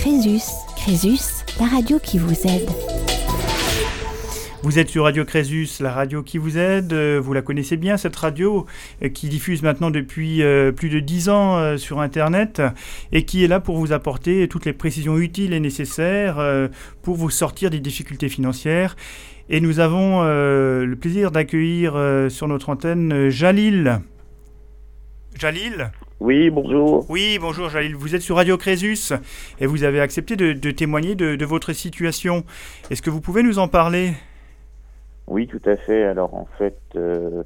Crésus, Crésus, la radio qui vous aide. Vous êtes sur Radio Crésus, la radio qui vous aide. Euh, vous la connaissez bien, cette radio euh, qui diffuse maintenant depuis euh, plus de dix ans sur Internet et qui est là pour vous apporter toutes les précisions utiles et nécessaires pour vous sortir des difficultés financières. Et nous avons le plaisir d'accueillir sur notre antenne Jalil. Jalil? Oui, bonjour. Oui, bonjour Jalil. Vous êtes sur Radio Crésus et vous avez accepté de, témoigner de, votre situation. Est-ce que vous pouvez nous en parler? Oui, tout à fait. Alors en fait, euh,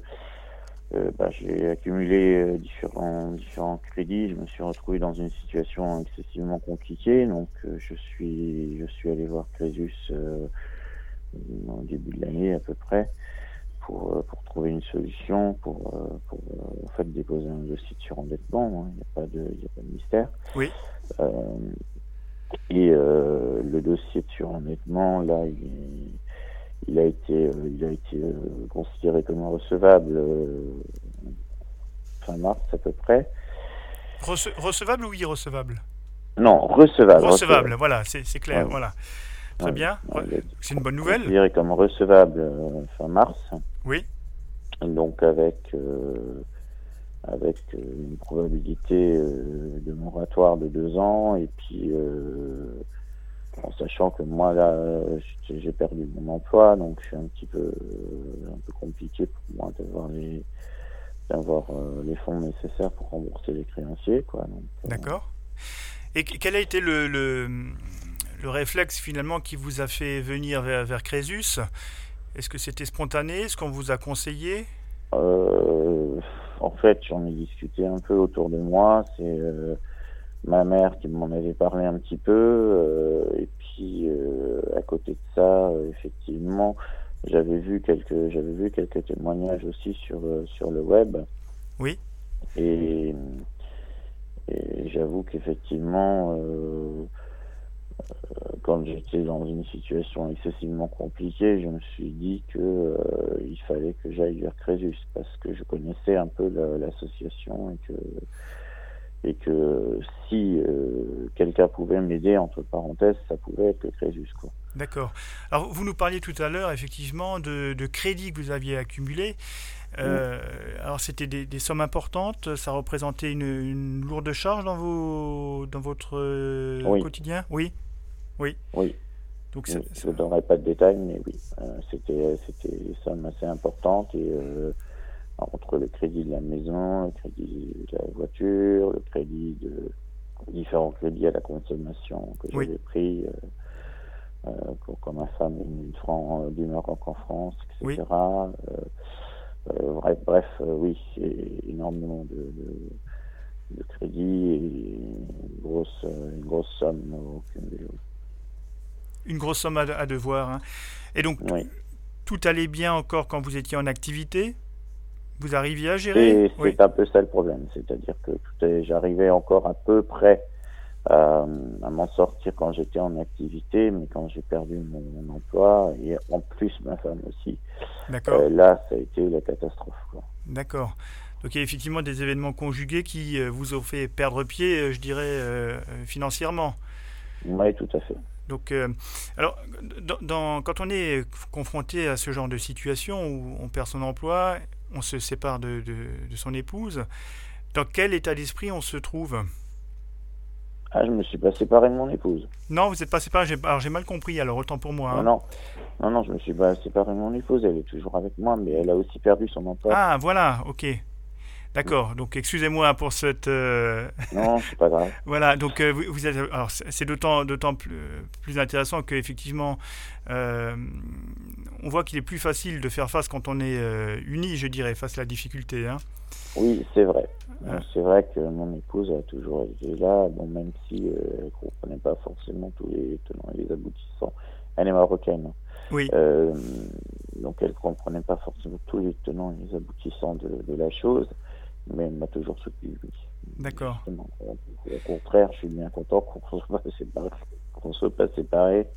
euh, bah, j'ai accumulé euh, différents, différents crédits. Je me suis retrouvé dans une situation excessivement compliquée. Donc je, suis, je suis allé voir Crésus au début de l'année à peu près pour, euh, pour trouver une solution, pour, euh, pour euh, en fait déposer un dossier de surendettement. Hein. Il n'y a, pas de, a pas de mystère. Oui. et le dossier de surendettement, là, il, a été, il a été considéré comme recevable fin mars à peu près. recevable ou irrecevable? Non, recevable. Recevable, voilà, c'est clair, voilà. Très bien. C'est une bonne nouvelle. Considéré comme recevable fin mars. Oui. Donc avec euh, avec euh, une probabilité euh, de moratoire de deux ans et puis en sachant que moi là j'ai perdu mon emploi donc c'est un petit peu un peu compliqué pour moi d'avoir les d'avoir les fonds nécessaires pour rembourser les créanciers quoi. D'accord. Et quel a été le, le, le, réflexe finalement qui vous a fait venir vers, vers Crésus est-ce que c'était spontané? Est-ce qu'on vous a conseillé? Euh, En fait, j'en ai discuté un peu autour de moi. C'est euh, ma mère qui m'en avait parlé un petit peu. Euh, et puis, à côté de ça, effectivement, j'avais vu quelques, j'avais vu quelques témoignages aussi sur sur le web. Oui. Et, et j'avoue qu'effectivement quand j'étais dans une situation excessivement compliquée, je me suis dit que euh, il fallait que j'aille vers Crésus parce que je connaissais un peu l'association et que et que si euh, quelqu'un pouvait m'aider entre parenthèses, ça pouvait être Crésus quoi. D'accord. Alors vous nous parliez tout à l'heure effectivement de, de crédits que vous aviez accumulés. Alors c'était des, sommes importantes, ça représentait une, lourde charge dans, vos, dans votre quotidien? Oui. Oui. Oui. Donc je ne donnerai pas de détails, mais oui, euh, c'était c'était des sommes assez importantes et euh, entre le crédit de la maison, le crédit de la voiture, le crédit de différents crédits à la consommation que j'avais pris euh, quand ma femme est venue de du Maroc en France, etc. bref, bref oui, c'est énormément de, de, crédits et une grosse, une grosse somme une grosse somme à, devoir. Hein. Et donc, tout allait bien encore quand vous étiez en activité? Vous arriviez à gérer? C'est un peu ça le problème. C'est-à-dire que j'arrivais encore à peu près euh, à m'en sortir quand j'étais en activité, mais quand j'ai perdu mon, emploi, et en plus ma femme aussi, euh, là, ça a été la catastrophe. D'accord. Donc il y a effectivement des événements conjugués qui euh, vous ont fait perdre pied, je dirais, financièrement. Oui, tout à fait. Donc, euh, alors, dans, quand on est confronté à ce genre de situation où on perd son emploi, on se sépare de, de, son épouse, dans quel état d'esprit on se trouve? Ah, je me suis pas séparé de mon épouse. Non, vous n'êtes pas séparé. Alors j'ai mal compris. Alors autant pour moi. Hein. Non, non, non, je me suis pas séparé de mon épouse. Elle est toujours avec moi, mais elle a aussi perdu son emploi. Ah, voilà, ok. D'accord. Donc, excusez-moi pour cette. Euh, non, c'est pas grave. voilà. Donc, euh, vous, êtes. Alors, c'est d'autant, d'autant plus, plus intéressant qu'effectivement, euh, on voit qu'il est plus facile de faire face quand on est uni, je dirais, face à la difficulté. Hein. Oui, c'est vrai. C'est vrai que mon épouse a toujours été là, bon, même si elle ne comprenait pas forcément tous les tenants et les aboutissants. Elle est marocaine. Oui. donc, elle ne comprenait pas forcément tous les tenants et les aboutissants de, de la chose mais elle m'a toujours soutenu. D'accord. Au contraire, je suis bien content qu'on ne soit pas séparés. Qu'on soit pas séparés.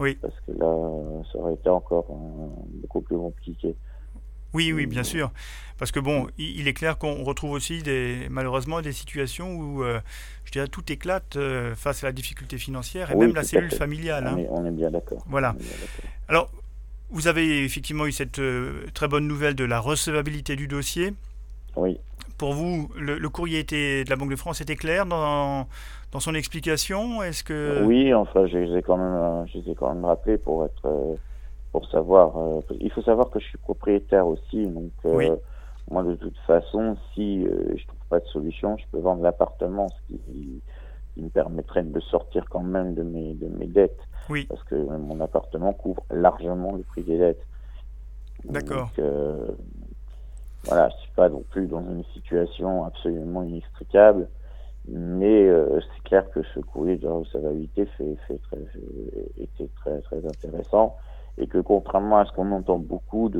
Oui. Parce que là, ça aurait été encore beaucoup plus compliqué. Oui, oui, bien sûr. Parce que bon, il est clair qu'on retrouve aussi des, malheureusement des situations où, euh, je dirais, tout éclate euh, face à la difficulté financière et même la cellule familiale. Hein. On, est, bien d'accord. Voilà. Alors, vous avez effectivement eu cette euh, très bonne nouvelle de la recevabilité du dossier. Oui. Pour vous, le, courrier était, de la Banque de France était clair dans, dans son explication? Est-ce que Oui, enfin, je les ai quand même, je les ai quand même rappelés pour être, pour savoir. il faut savoir que je suis propriétaire aussi, donc. Oui moi, de toute façon, si euh, je trouve pas de solution, je peux vendre l'appartement, ce qui, me permettrait de sortir quand même de mes, de mes dettes. Oui. Parce que mon appartement couvre largement le prix des dettes. D'accord. Euh, voilà, je suis pas non plus dans une situation absolument inextricable, mais euh, c'est clair que ce courrier de recevabilité fait, fait très, était très, très intéressant et que contrairement à ce qu'on entend beaucoup de,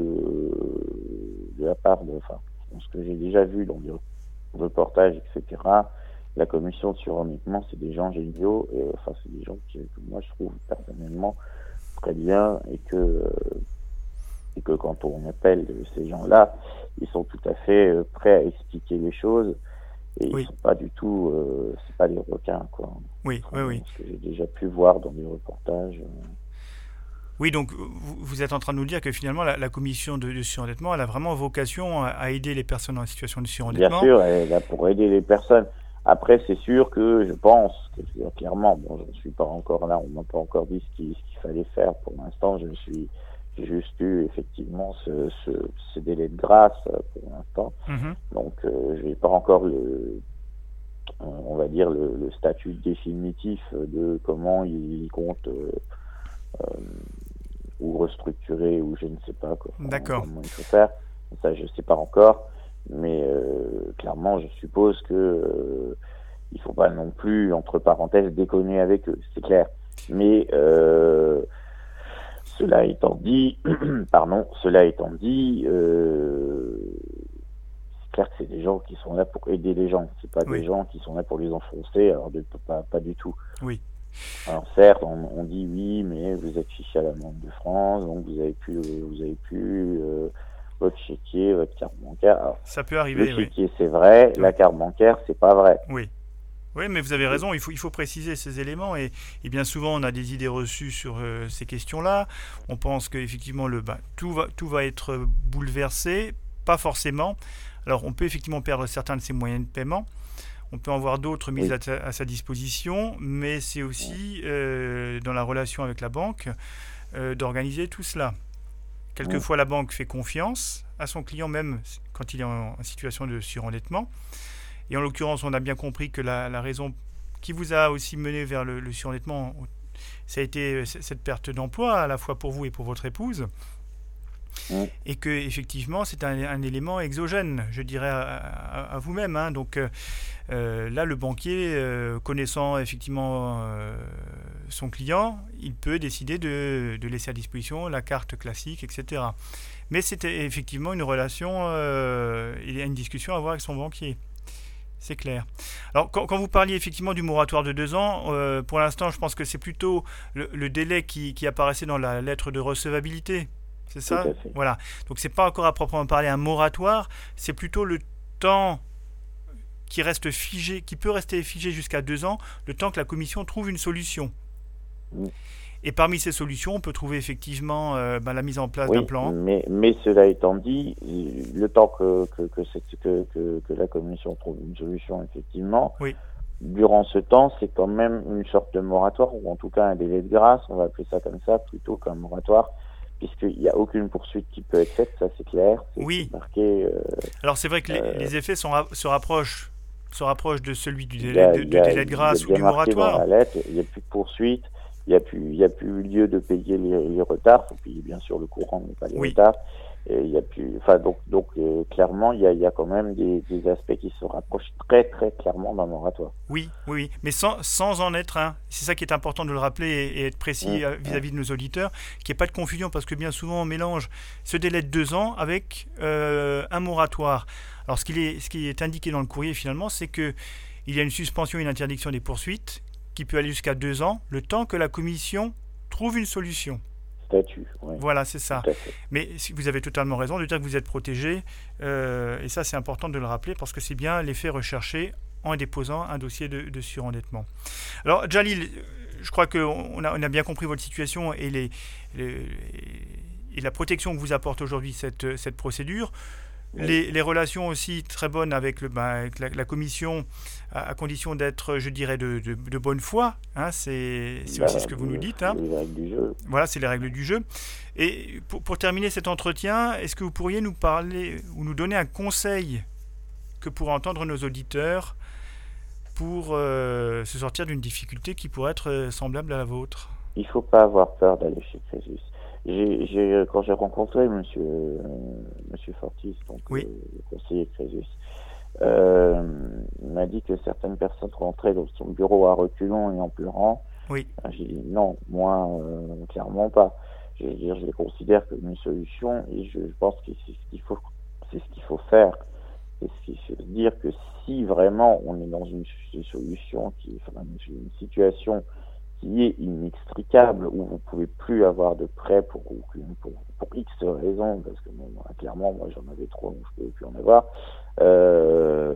de la part de, enfin, ce que j'ai déjà vu dans des reportages, etc., la commission de surendettement, c'est des gens géniaux, et, enfin, c'est des gens que moi je trouve personnellement très bien, et que, et que quand on appelle ces gens-là, ils sont tout à fait euh, prêts à expliquer les choses, et ils sont pas du tout, euh, c'est pas des requins, quoi. Oui, oui, oui. Ce que j'ai déjà pu voir dans des reportages. Euh, oui, donc vous êtes en train de nous dire que finalement la, commission de, surendettement, elle a vraiment vocation à, aider les personnes en situation de surendettement. Bien sûr, elle est là pour aider les personnes. Après, c'est sûr que je pense que clairement, bon, je ne suis pas encore là, on m'a pas encore dit ce qu'il fallait faire. Pour l'instant, je suis juste eu effectivement ce, ce, ce, délai de grâce euh, pour l'instant. Mm-hmm. Donc, euh, je n'ai pas encore le, on va dire le, le, statut définitif de comment il compte euh, ou restructurer ou je ne sais pas quoi, D'accord. comment il faut faire. Ça, je ne sais pas encore, mais euh, clairement, je suppose que euh, il faut pas non plus, entre parenthèses, déconner avec eux, c'est clair. Mais euh, cela étant dit, pardon, cela étant dit, euh, c'est clair que c'est des gens qui sont là pour aider les gens. C'est pas des gens qui sont là pour les enfoncer. Alors de, pas, pas du tout. Oui. Alors certes, on, dit oui, mais vous êtes fiché à la Banque de France, donc vous avez pu, vous avez pu euh, votre chéquier, votre carte bancaire. ça peut arriver. Le chéquier, c'est vrai. La carte bancaire, c'est pas vrai. Oui. Oui, mais vous avez raison, il faut, il faut préciser ces éléments et, bien souvent on a des idées reçues sur euh, ces questions-là. On pense qu'effectivement bah, tout, va, tout va être bouleversé, pas forcément. Alors on peut effectivement perdre certains de ses moyens de paiement, on peut en voir d'autres mises à, sa disposition, mais c'est aussi euh, dans la relation avec la banque euh, d'organiser tout cela. Quelquefois, la banque fait confiance à son client, même quand il est en, situation de surendettement. Et en l'occurrence, on a bien compris que la, raison qui vous a aussi mené vers le, le surendettement, ça a été euh, cette perte d'emploi, à la fois pour vous et pour votre épouse. Et que effectivement c'est un, élément exogène, je dirais à, vous-même. Hein. Donc euh, euh, là, le banquier, euh, connaissant effectivement son client, il peut décider de, laisser à disposition la carte classique, etc. Mais c'était effectivement une relation, il y a une discussion à avoir avec son banquier. C'est clair. Alors, quand, vous parliez effectivement du moratoire de deux ans, pour l'instant, je pense que c'est plutôt le, délai qui, apparaissait dans la lettre de recevabilité c'est ça Voilà. Donc c'est pas encore à proprement parler un moratoire, c'est plutôt le temps qui reste figé, qui peut rester figé jusqu'à deux ans, le temps que la commission trouve une solution. Et parmi ces solutions, on peut trouver effectivement euh, ben, la mise en place d'un plan. Mais, mais, cela étant dit, le temps que, que, que, que, que la commission trouve une solution, effectivement, oui. durant ce temps, c'est quand même une sorte de moratoire, ou en tout cas un délai de grâce, on va appeler ça comme ça, plutôt qu'un moratoire, puisqu'il n'y a aucune poursuite qui peut être faite, ça c'est clair. Oui. Marqué, euh, Alors c'est vrai que les, euh, effets sont, se rapprochent se rapproche de celui du délai, de, délai de grâce ou du moratoire. il n'y a plus de poursuite, il n'y a, plus, a plus lieu de payer les, retards, il faut payer bien sûr le courant, mais pas les retards il y a plus, enfin donc donc euh, clairement il y a, y a, quand même des, des, aspects qui se rapprochent très très clairement d'un moratoire. Oui, oui, mais sans, sans en être un. C'est ça qui est important de le rappeler et, être précis mmh. vis-à-vis de nos auditeurs, qu'il n'y ait pas de confusion parce que bien souvent on mélange ce délai de deux ans avec euh, un moratoire. Alors ce, qu'il est, ce qui est indiqué dans le courrier finalement, c'est que il y a une suspension et une interdiction des poursuites qui peut aller jusqu'à deux ans, le temps que la commission trouve une solution. Voilà, c'est ça. Mais vous avez totalement raison de dire que vous êtes protégé, euh, et ça c'est important de le rappeler parce que c'est bien l'effet recherché en déposant un dossier de, surendettement. Alors, Jalil, je crois qu'on a, on a bien compris votre situation et, les, et la protection que vous apporte aujourd'hui cette, cette procédure. Les, relations aussi très bonnes avec, le, ben, la, commission, à, condition d'être, je dirais, de, de, bonne foi. Hein, c'est aussi ce que vous nous dites. Hein. Les règles du jeu. Voilà, c'est les règles du jeu. Et pour, pour terminer cet entretien, est-ce que vous pourriez nous parler ou nous donner un conseil que pourraient entendre nos auditeurs pour euh, se sortir d'une difficulté qui pourrait être euh, semblable à la vôtre? Il ne faut pas avoir peur d'aller chez Crésus j'ai, quand j'ai rencontré Monsieur, euh, Monsieur Fortis, donc le conseiller Crésus, euh, il m'a dit que certaines personnes rentraient dans son bureau à reculons et en pleurant. Oui. J'ai dit non, moi, euh, clairement pas. Je, dire, je les considère comme une solution et je, pense que c'est ce qu'il faut, c'est ce qu'il faut faire. C'est ce qu'il faut dire que si vraiment on est dans une, solution qui, enfin, une situation qui est inextricable, où vous pouvez plus avoir de prêt pour, pour, pour X raisons, parce que bon, clairement, moi j'en avais trop, donc je ne pouvais plus en avoir. Euh,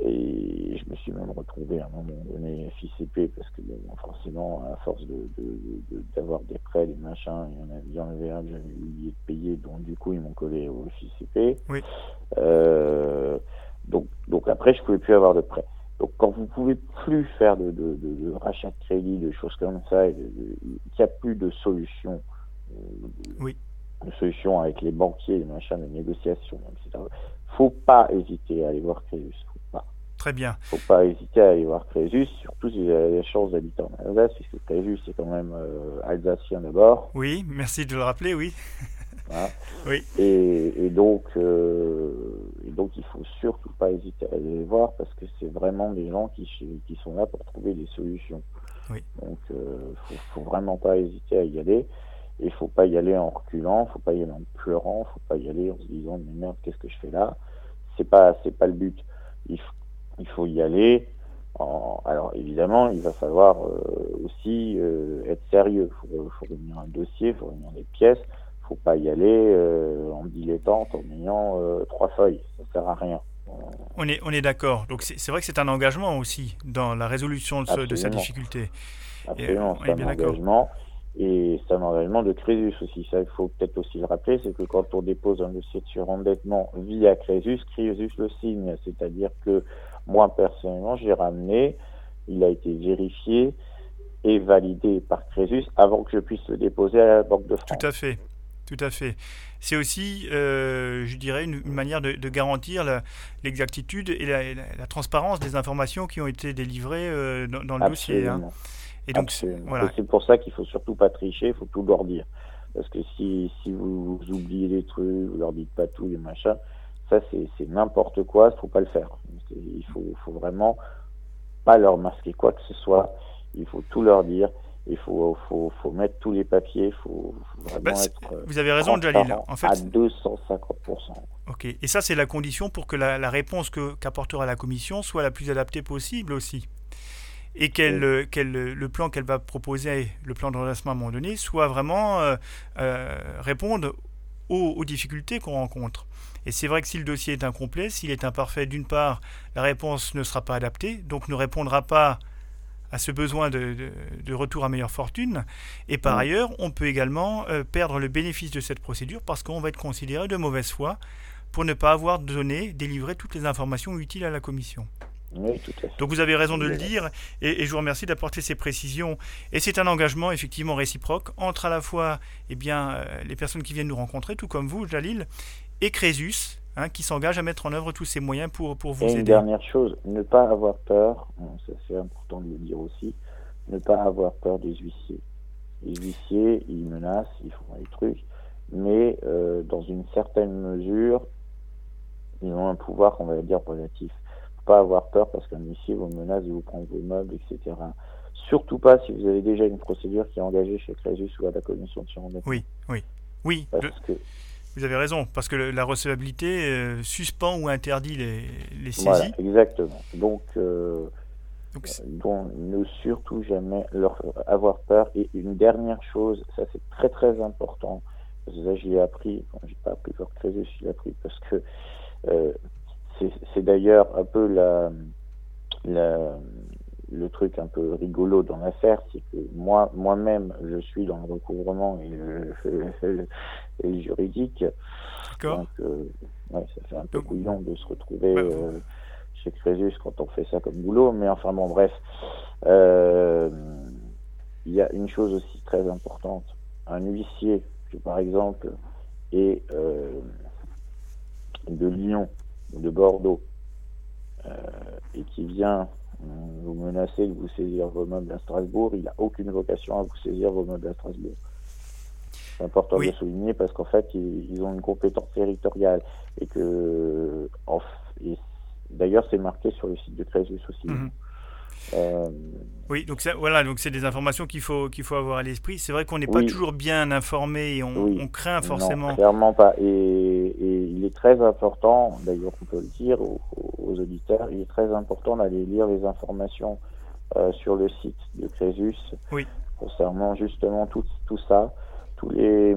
et je me suis même retrouvé à un moment donné FICP, parce que bon, forcément, à force de, d'avoir des prêts, des machins, il y en avait un que j'avais oublié de payer, donc du coup ils m'ont collé au FICP. Oui. Euh, donc, donc après, je ne pouvais plus avoir de prêt. Donc quand vous pouvez plus faire de, de, de, rachat de crédit, de choses comme ça, et qu'il n'y a plus de solution, euh, oui. de solution avec les banquiers, les machins, les négociations, etc. Faut pas hésiter à aller voir Crésus. Faut pas. Très bien. Faut pas hésiter à aller voir Crésus, surtout si vous avez la chance d'habiter en Alsace, puisque Crésus c'est quand même euh, alsacien d'abord. Oui, merci de le rappeler, oui. Oui. Et, donc, euh, et donc, il faut surtout pas hésiter à aller les voir parce que c'est vraiment des gens qui, qui sont là pour trouver des solutions. Oui. Donc, euh, faut, faut vraiment pas hésiter à y aller. Et il faut pas y aller en reculant, faut pas y aller en pleurant, faut pas y aller en se disant mais merde qu'est-ce que je fais là? C'est pas c'est pas le but. Il, il faut y aller. En, alors évidemment, il va falloir euh, aussi euh, être sérieux. Il faut, faut réunir un dossier, il faut réunir des pièces faut pas y aller euh, en dilettante en ayant euh, trois feuilles. Ça sert à rien. On est, on est d'accord. Donc c'est vrai que c'est un engagement aussi dans la résolution de, de sa difficulté. Absolument, c'est un engagement. Et c'est un engagement de Crésus aussi. Ça, il faut peut-être aussi le rappeler, c'est que quand on dépose un dossier de surendettement via Crésus, Crésus le signe. C'est-à-dire que moi, personnellement, j'ai ramené, il a été vérifié et validé par Crésus avant que je puisse le déposer à la Banque de France. Tout à fait. Tout à fait. C'est aussi, euh, je dirais, une, manière de, garantir l'exactitude et la, transparence des informations qui ont été délivrées euh, dans, le dossier. Hein. Et donc, voilà. C'est pour ça qu'il faut surtout pas tricher, il faut tout leur dire. Parce que si, si vous, oubliez des trucs, vous leur dites pas tout, les machins, ça c'est n'importe quoi, il faut pas le faire. Il faut, faut vraiment pas leur masquer quoi que ce soit. Il faut tout leur dire il faut, faut, faut, mettre tous les papiers, faut, vraiment bah, être. Vous avez raison, Jalil. En fait, à 250%. Ok. Et ça, c'est la condition pour que la, réponse qu'apportera la Commission soit la plus adaptée possible aussi. Et qu'elle, le plan qu'elle va proposer, le plan de redressement à un moment donné, soit vraiment euh, euh, répondre aux, aux difficultés qu'on rencontre. Et c'est vrai que si le dossier est incomplet, s'il est imparfait, d'une part, la réponse ne sera pas adaptée, donc ne répondra pas à ce besoin de, retour à meilleure fortune. Et par ailleurs, on peut également euh, perdre le bénéfice de cette procédure parce qu'on va être considéré de mauvaise foi pour ne pas avoir donné, délivré toutes les informations utiles à la commission. Donc vous avez raison de le dire et, je vous remercie d'apporter ces précisions. Et c'est un engagement effectivement réciproque entre à la fois eh bien, euh, les personnes qui viennent nous rencontrer, tout comme vous, Jalil, et Crésus, Hein, qui s'engage à mettre en œuvre tous ces moyens pour, pour vous Et aider. Une dernière chose, ne pas avoir peur, ça c'est important de le dire aussi, ne pas avoir peur des huissiers. Les huissiers, ils menacent, ils font des trucs, mais euh, dans une certaine mesure, ils ont un pouvoir, on va dire, relatif. Faut pas avoir peur parce qu'un huissier vous menace de vous prendre vos meubles, etc. Surtout pas si vous avez déjà une procédure qui est engagée chez Crésus ou à la commission de surendettement. Oui, oui, oui. Parce que vous avez raison, parce que la recevabilité euh, suspend ou interdit les, les saisies. Voilà, exactement. Donc, euh, donc, ne surtout jamais leur avoir peur. Et une dernière chose, ça c'est très très important, ça j'y ai appris, bon, j'ai pas appris pour Crésus, je l'ai appris parce que euh, c'est d'ailleurs un peu la, le truc un peu rigolo dans l'affaire, c'est que moi, moi-même, je suis dans le recouvrement et le, juridique. Donc, euh, ouais, ça fait un peu couillon de se retrouver euh, chez Crésus quand on fait ça comme boulot. Mais enfin, bon, bref. Euh, il y a une chose aussi très importante. Un huissier, qui par exemple est de Lyon, de Bordeaux, et qui vient vous menacez de vous saisir vos meubles à Strasbourg, il n'a aucune vocation à vous saisir vos meubles à Strasbourg. C'est important de souligner parce qu'en fait, ils, ont une compétence territoriale et que, d'ailleurs, c'est marqué sur le site de Crésus aussi. Mhm. Euh, oui, donc voilà, donc c'est des informations qu'il faut qu'il faut avoir à l'esprit. C'est vrai qu'on n'est pas toujours bien informé et on, craint forcément. Non, clairement pas. Et, il est très important, d'ailleurs, on peut le dire aux, auditeurs, il est très important d'aller lire les informations euh, sur le site de Crésus oui. concernant justement tout, tout ça, tous les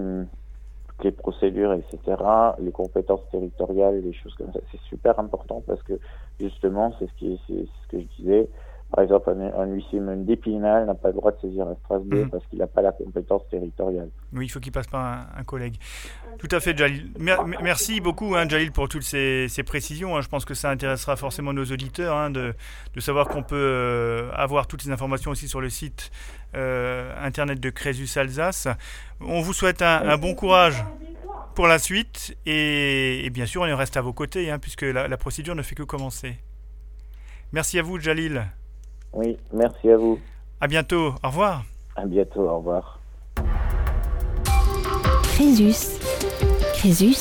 toutes les procédures, etc., les compétences territoriales, les choses comme ça. C'est super important parce que justement, c'est ce qui, c'est ce que je disais par exemple, un, huissier même d'Épinal n'a pas le droit de saisir à Strasbourg mhm. parce qu'il n'a pas la compétence territoriale. Oui, il faut qu'il passe par un, collègue. Tout à fait, Jalil. merci beaucoup, hein, Jalil, pour toutes ces, précisions. Hein. Je pense que ça intéressera forcément nos auditeurs hein, de, savoir qu'on peut euh, avoir toutes les informations aussi sur le site euh, internet de Crésus Alsace. On vous souhaite un, bon courage pour la suite et, bien sûr, on reste à vos côtés puisque la, la procédure ne fait que commencer. Merci à vous, Jalil. Oui, merci à vous. À bientôt. Au revoir. À bientôt. Au revoir. Crésus. Crésus,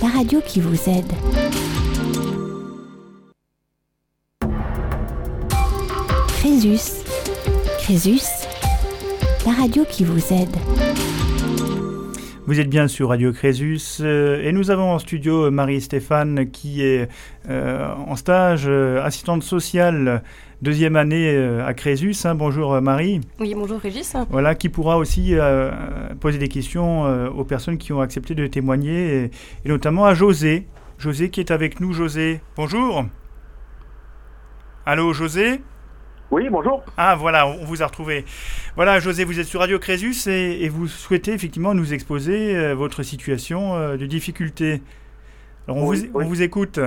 la radio qui vous aide. Crésus. Crésus, la radio qui vous aide. Vous êtes bien sur Radio Crésus euh, et nous avons en studio Marie-Stéphane qui est euh, en stage euh, assistante sociale deuxième année euh, à Crésus. Hein. Bonjour euh, Marie. Oui, bonjour Régis. Voilà, qui pourra aussi euh, poser des questions aux personnes qui ont accepté de témoigner, et, notamment à José. José qui est avec nous. José, bonjour. Allô José? Oui, bonjour. Ah voilà, on vous a retrouvé. Voilà, José, vous êtes sur Radio Crésus et, vous souhaitez effectivement nous exposer votre situation de difficulté. Alors on, vous, on vous écoute.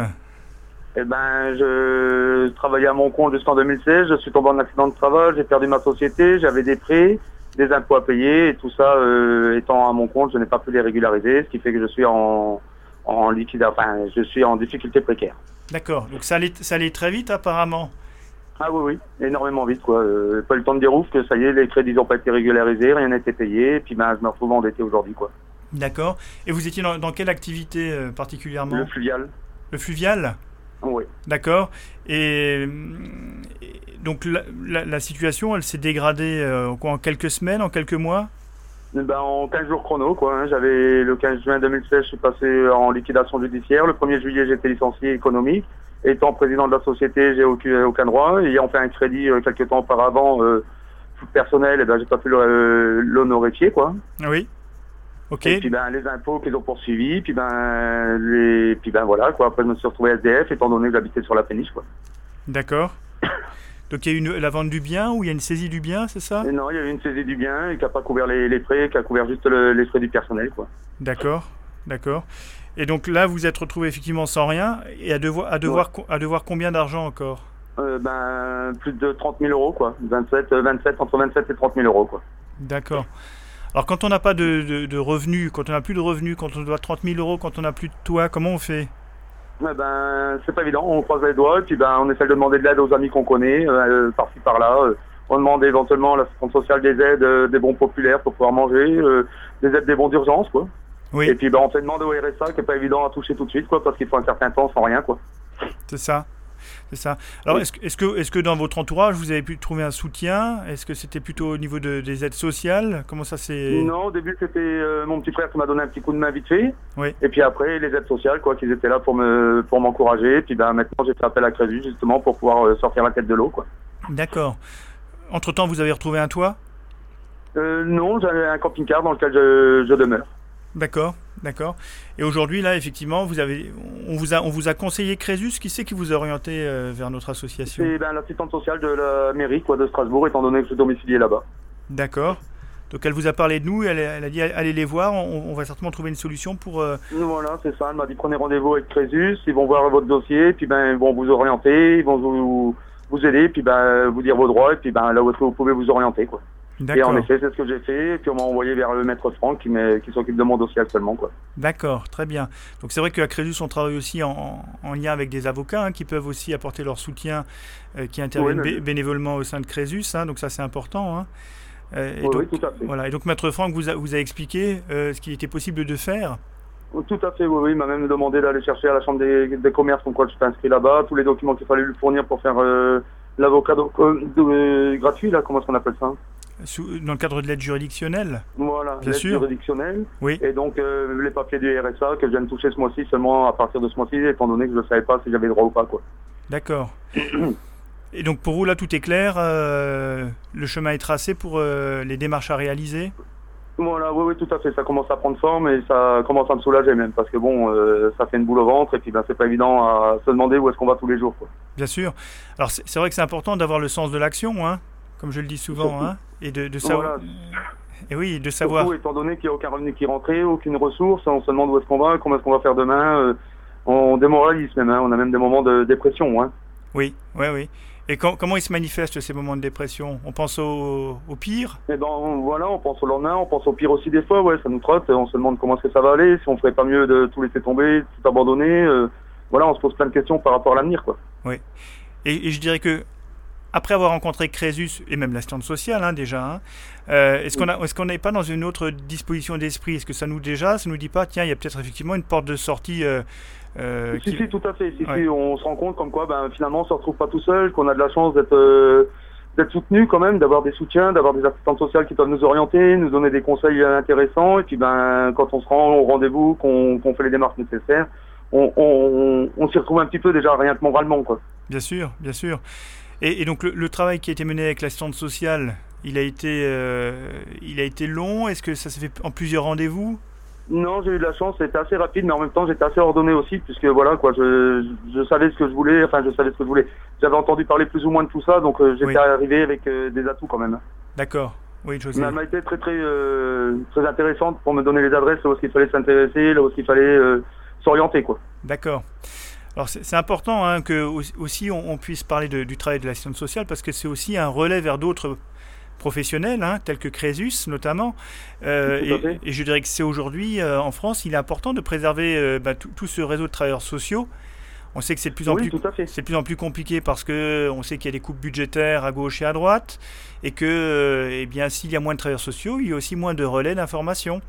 Eh ben, je travaillais à mon compte jusqu'en 2016. Je suis tombé en accident de travail. J'ai perdu ma société. J'avais des prêts, des impôts à payer et tout ça euh, étant à mon compte, je n'ai pas pu les régulariser, ce qui fait que je suis en en liquide, enfin, je suis en difficulté précaire. D'accord. Donc ça allait, ça allait très vite apparemment. Ah oui, oui, énormément vite quoi. Euh, pas eu le temps de dire ouf que ça y est, les crédits n'ont pas été régularisés, rien n'a été payé, et puis ben je me retrouve endetté aujourd'hui quoi. D'accord. Et vous étiez dans, quelle activité euh, particulièrement? Le fluvial. Le fluvial? Oui. D'accord. Et, donc la, situation, elle s'est dégradée euh, en quelques semaines, en quelques mois? Eh ben, En 15 jours chrono. quoi. Hein. J'avais Le 15 juin 2016, je suis passé en liquidation judiciaire. Le 1er juillet, j'étais licencié économique. Étant président de la société, j'ai aucun, aucun droit. Ayant fait un crédit euh, quelques temps auparavant, euh, personnel, et eh ben, j'ai pas pu l'honorer quoi. Oui. Et puis ben les impôts qu'ils ont poursuivis, puis ben les, puis ben voilà quoi. Après je me suis retrouvé SDF étant donné que j'habitais sur la péniche quoi. D'accord. Donc il y a eu une, la vente du bien ou il y a une saisie du bien, c'est ça? Non, il y a eu une saisie du bien et qui n'a pas couvert les, les, frais, qui a couvert juste les frais du personnel quoi. D'accord, d'accord. Et donc là vous êtes retrouvé effectivement sans rien et à devoir à devoir à devoir combien d'argent encore? Euh, Ben plus de 30 000 euros quoi. 27, 27 entre 27 et 30 000 euros quoi. D'accord. Alors quand on n'a pas de, revenus, quand on n'a plus de revenus, quand on doit 30 000 euros, quand on n'a plus de toit, comment on fait? Ben, c'est pas évident, on croise les doigts, et puis ben, on essaie de demander de l'aide aux amis qu'on connaît, euh, par-ci par-là. Euh, on demande éventuellement à l'assistance sociale des aides, euh, des bons populaires pour pouvoir manger, des aides des bons d'urgence, quoi. Oui. Et puis ben, on fait demande au RSA, qui n'est pas évident à toucher tout de suite, quoi, parce qu'il faut un certain temps sans rien, quoi. C'est ça. C'est ça. Alors, est-ce est que, est que dans votre entourage, vous avez pu trouver un soutien? Est-ce que c'était plutôt au niveau de, des aides sociales? Comment ça s'est... Non, au début, c'était euh, mon petit frère qui m'a donné un petit coup de main vite fait. Oui. Et puis après, les aides sociales, quoi, qu'ils étaient là pour me pour m'encourager. Et puis ben, maintenant, j'ai fait appel à Crédit, justement, pour pouvoir euh, sortir la tête de l'eau, quoi. D'accord. Entre-temps, vous avez retrouvé un toit? Euh, Non, j'avais un camping-car dans lequel je, je demeure. D'accord, d'accord. Et aujourd'hui, là, effectivement, vous avez, on vous a, on vous a conseillé Crésus. Qui c'est qui vous a orienté euh, vers notre association? C'est ben, l'assistante sociale de la mairie quoi, de Strasbourg, étant donné que je suis domicilié là-bas. D'accord. Donc elle vous a parlé de nous, elle, elle a dit allez les voir, on, on, va certainement trouver une solution pour... Euh... Voilà, c'est ça, elle m'a dit prenez rendez-vous avec Crésus, ils vont voir votre dossier, puis ben, ils vont vous orienter, ils vont vous, vous aider, puis ben, vous dire vos droits, et puis ben, là où est-ce que vous pouvez vous orienter. Quoi. Et en effet, c'est ce que j'ai fait. Et puis on m'a envoyé vers le maître Franck qui, qui s'occupe de mon dossier actuellement. D'accord, très bien. Donc c'est vrai qu'à Crésus, on travaille aussi en, en, lien avec des avocats hein, qui peuvent aussi apporter leur soutien, euh, qui interviennent oui, bénévolement au sein de Crésus. Hein, donc ça, c'est important. Hein. Euh, et oui, donc, oui, tout à fait. Voilà. Et donc maître Franck vous a, vous a expliqué euh, ce qu'il était possible de faire tout à fait, oui, oui. Il m'a même demandé d'aller chercher à la Chambre des, des commerces comme quoi je suis inscrit là-bas, tous les documents qu'il fallait lui fournir pour faire l'avocat gratuit, là, comment est-ce qu'on appelle ça dans le cadre de l'aide juridictionnelle Voilà, l'aide juridictionnelle. Oui. Et donc euh, les papiers du RSA que je viens de toucher ce mois-ci seulement à partir de ce mois-ci, étant donné que je ne savais pas si j'avais droit ou pas. quoi. D'accord. Et donc pour vous, là, tout est clair euh, Le chemin est tracé pour euh, les démarches à réaliser? Voilà, oui, oui, tout à fait. Ça commence à prendre forme et ça commence à me soulager même parce que bon, euh, ça fait une boule au ventre et puis ben, c'est pas évident à se demander où est-ce qu'on va tous les jours. Quoi. Bien sûr. Alors c'est vrai que c'est important d'avoir le sens de l'action, hein, comme je le dis souvent, hein, et de, de savoir. Voilà. Et oui, de savoir. Surtout, étant donné qu'il n'y a aucun revenu qui rentre, aucune ressource, on se demande où est-ce qu'on va, comment est-ce qu'on va faire demain. Euh, on démoralise même, hein, on a même des moments de dépression. Hein. Oui, oui, oui. Et quand, comment ils se manifestent ces moments de dépression? On pense au, au pire? Eh ben voilà, on pense au lendemain, on pense au pire aussi des fois, ouais, ça nous trotte, on se demande comment est-ce que ça va aller, si on ferait pas mieux de tout laisser tomber, tout abandonner, euh, voilà, on se pose plein de questions par rapport à l'avenir, quoi. Oui. Et, et, je dirais que après avoir rencontré Crésus et même l'assistante sociale hein, déjà, hein, euh, est-ce qu'on est n'est pas dans une autre disposition d'esprit? Est-ce que ça nous déjà, ça nous dit pas, tiens, il y a peut-être effectivement une porte de sortie euh, euh, si, qui... si, tout à fait. Si, ouais. si, on se rend compte comme quoi, ben, finalement, on se retrouve pas tout seul, qu'on a de la chance d'être euh, d'être soutenu quand même, d'avoir des soutiens, d'avoir des assistantes sociales qui peuvent nous orienter, nous donner des conseils intéressants. Et puis, ben, quand on se rend au rendez-vous, qu'on qu fait les démarches nécessaires, on, on, on s'y retrouve un petit peu déjà rien que moralement, quoi. Bien sûr, bien sûr. Et, et donc, le, le, travail qui a été mené avec l'assistante sociale, il a été, euh, il a été long? Est-ce que ça s'est fait en plusieurs rendez-vous? Non, j'ai eu de la chance, c'était assez rapide, mais en même temps j'étais assez ordonné aussi, puisque voilà quoi, je, je, savais ce que je voulais, enfin je savais ce que je voulais. J'avais entendu parler plus ou moins de tout ça, donc euh, j'étais oui. arrivé avec euh, des atouts quand même. D'accord. Oui, je sais. Mais elle m'a été très très euh, très intéressante pour me donner les adresses là où il fallait s'intéresser, là où il fallait s'orienter quoi. D'accord. Alors c'est important hein, que aussi on, on puisse parler de, du travail de l'assistance sociale parce que c'est aussi un relais vers d'autres professionnels, hein, tels que Crésus notamment. Euh, et, et, je dirais que c'est aujourd'hui, euh, en France, il est important de préserver euh, bah, tout ce réseau de travailleurs sociaux. On sait que c'est de plus en oui, plus, c'est plus en plus compliqué parce que on sait qu'il y a des coupes budgétaires à gauche et à droite, et que, eh bien, s'il y a moins de travailleurs sociaux, il y a aussi moins de relais d'information.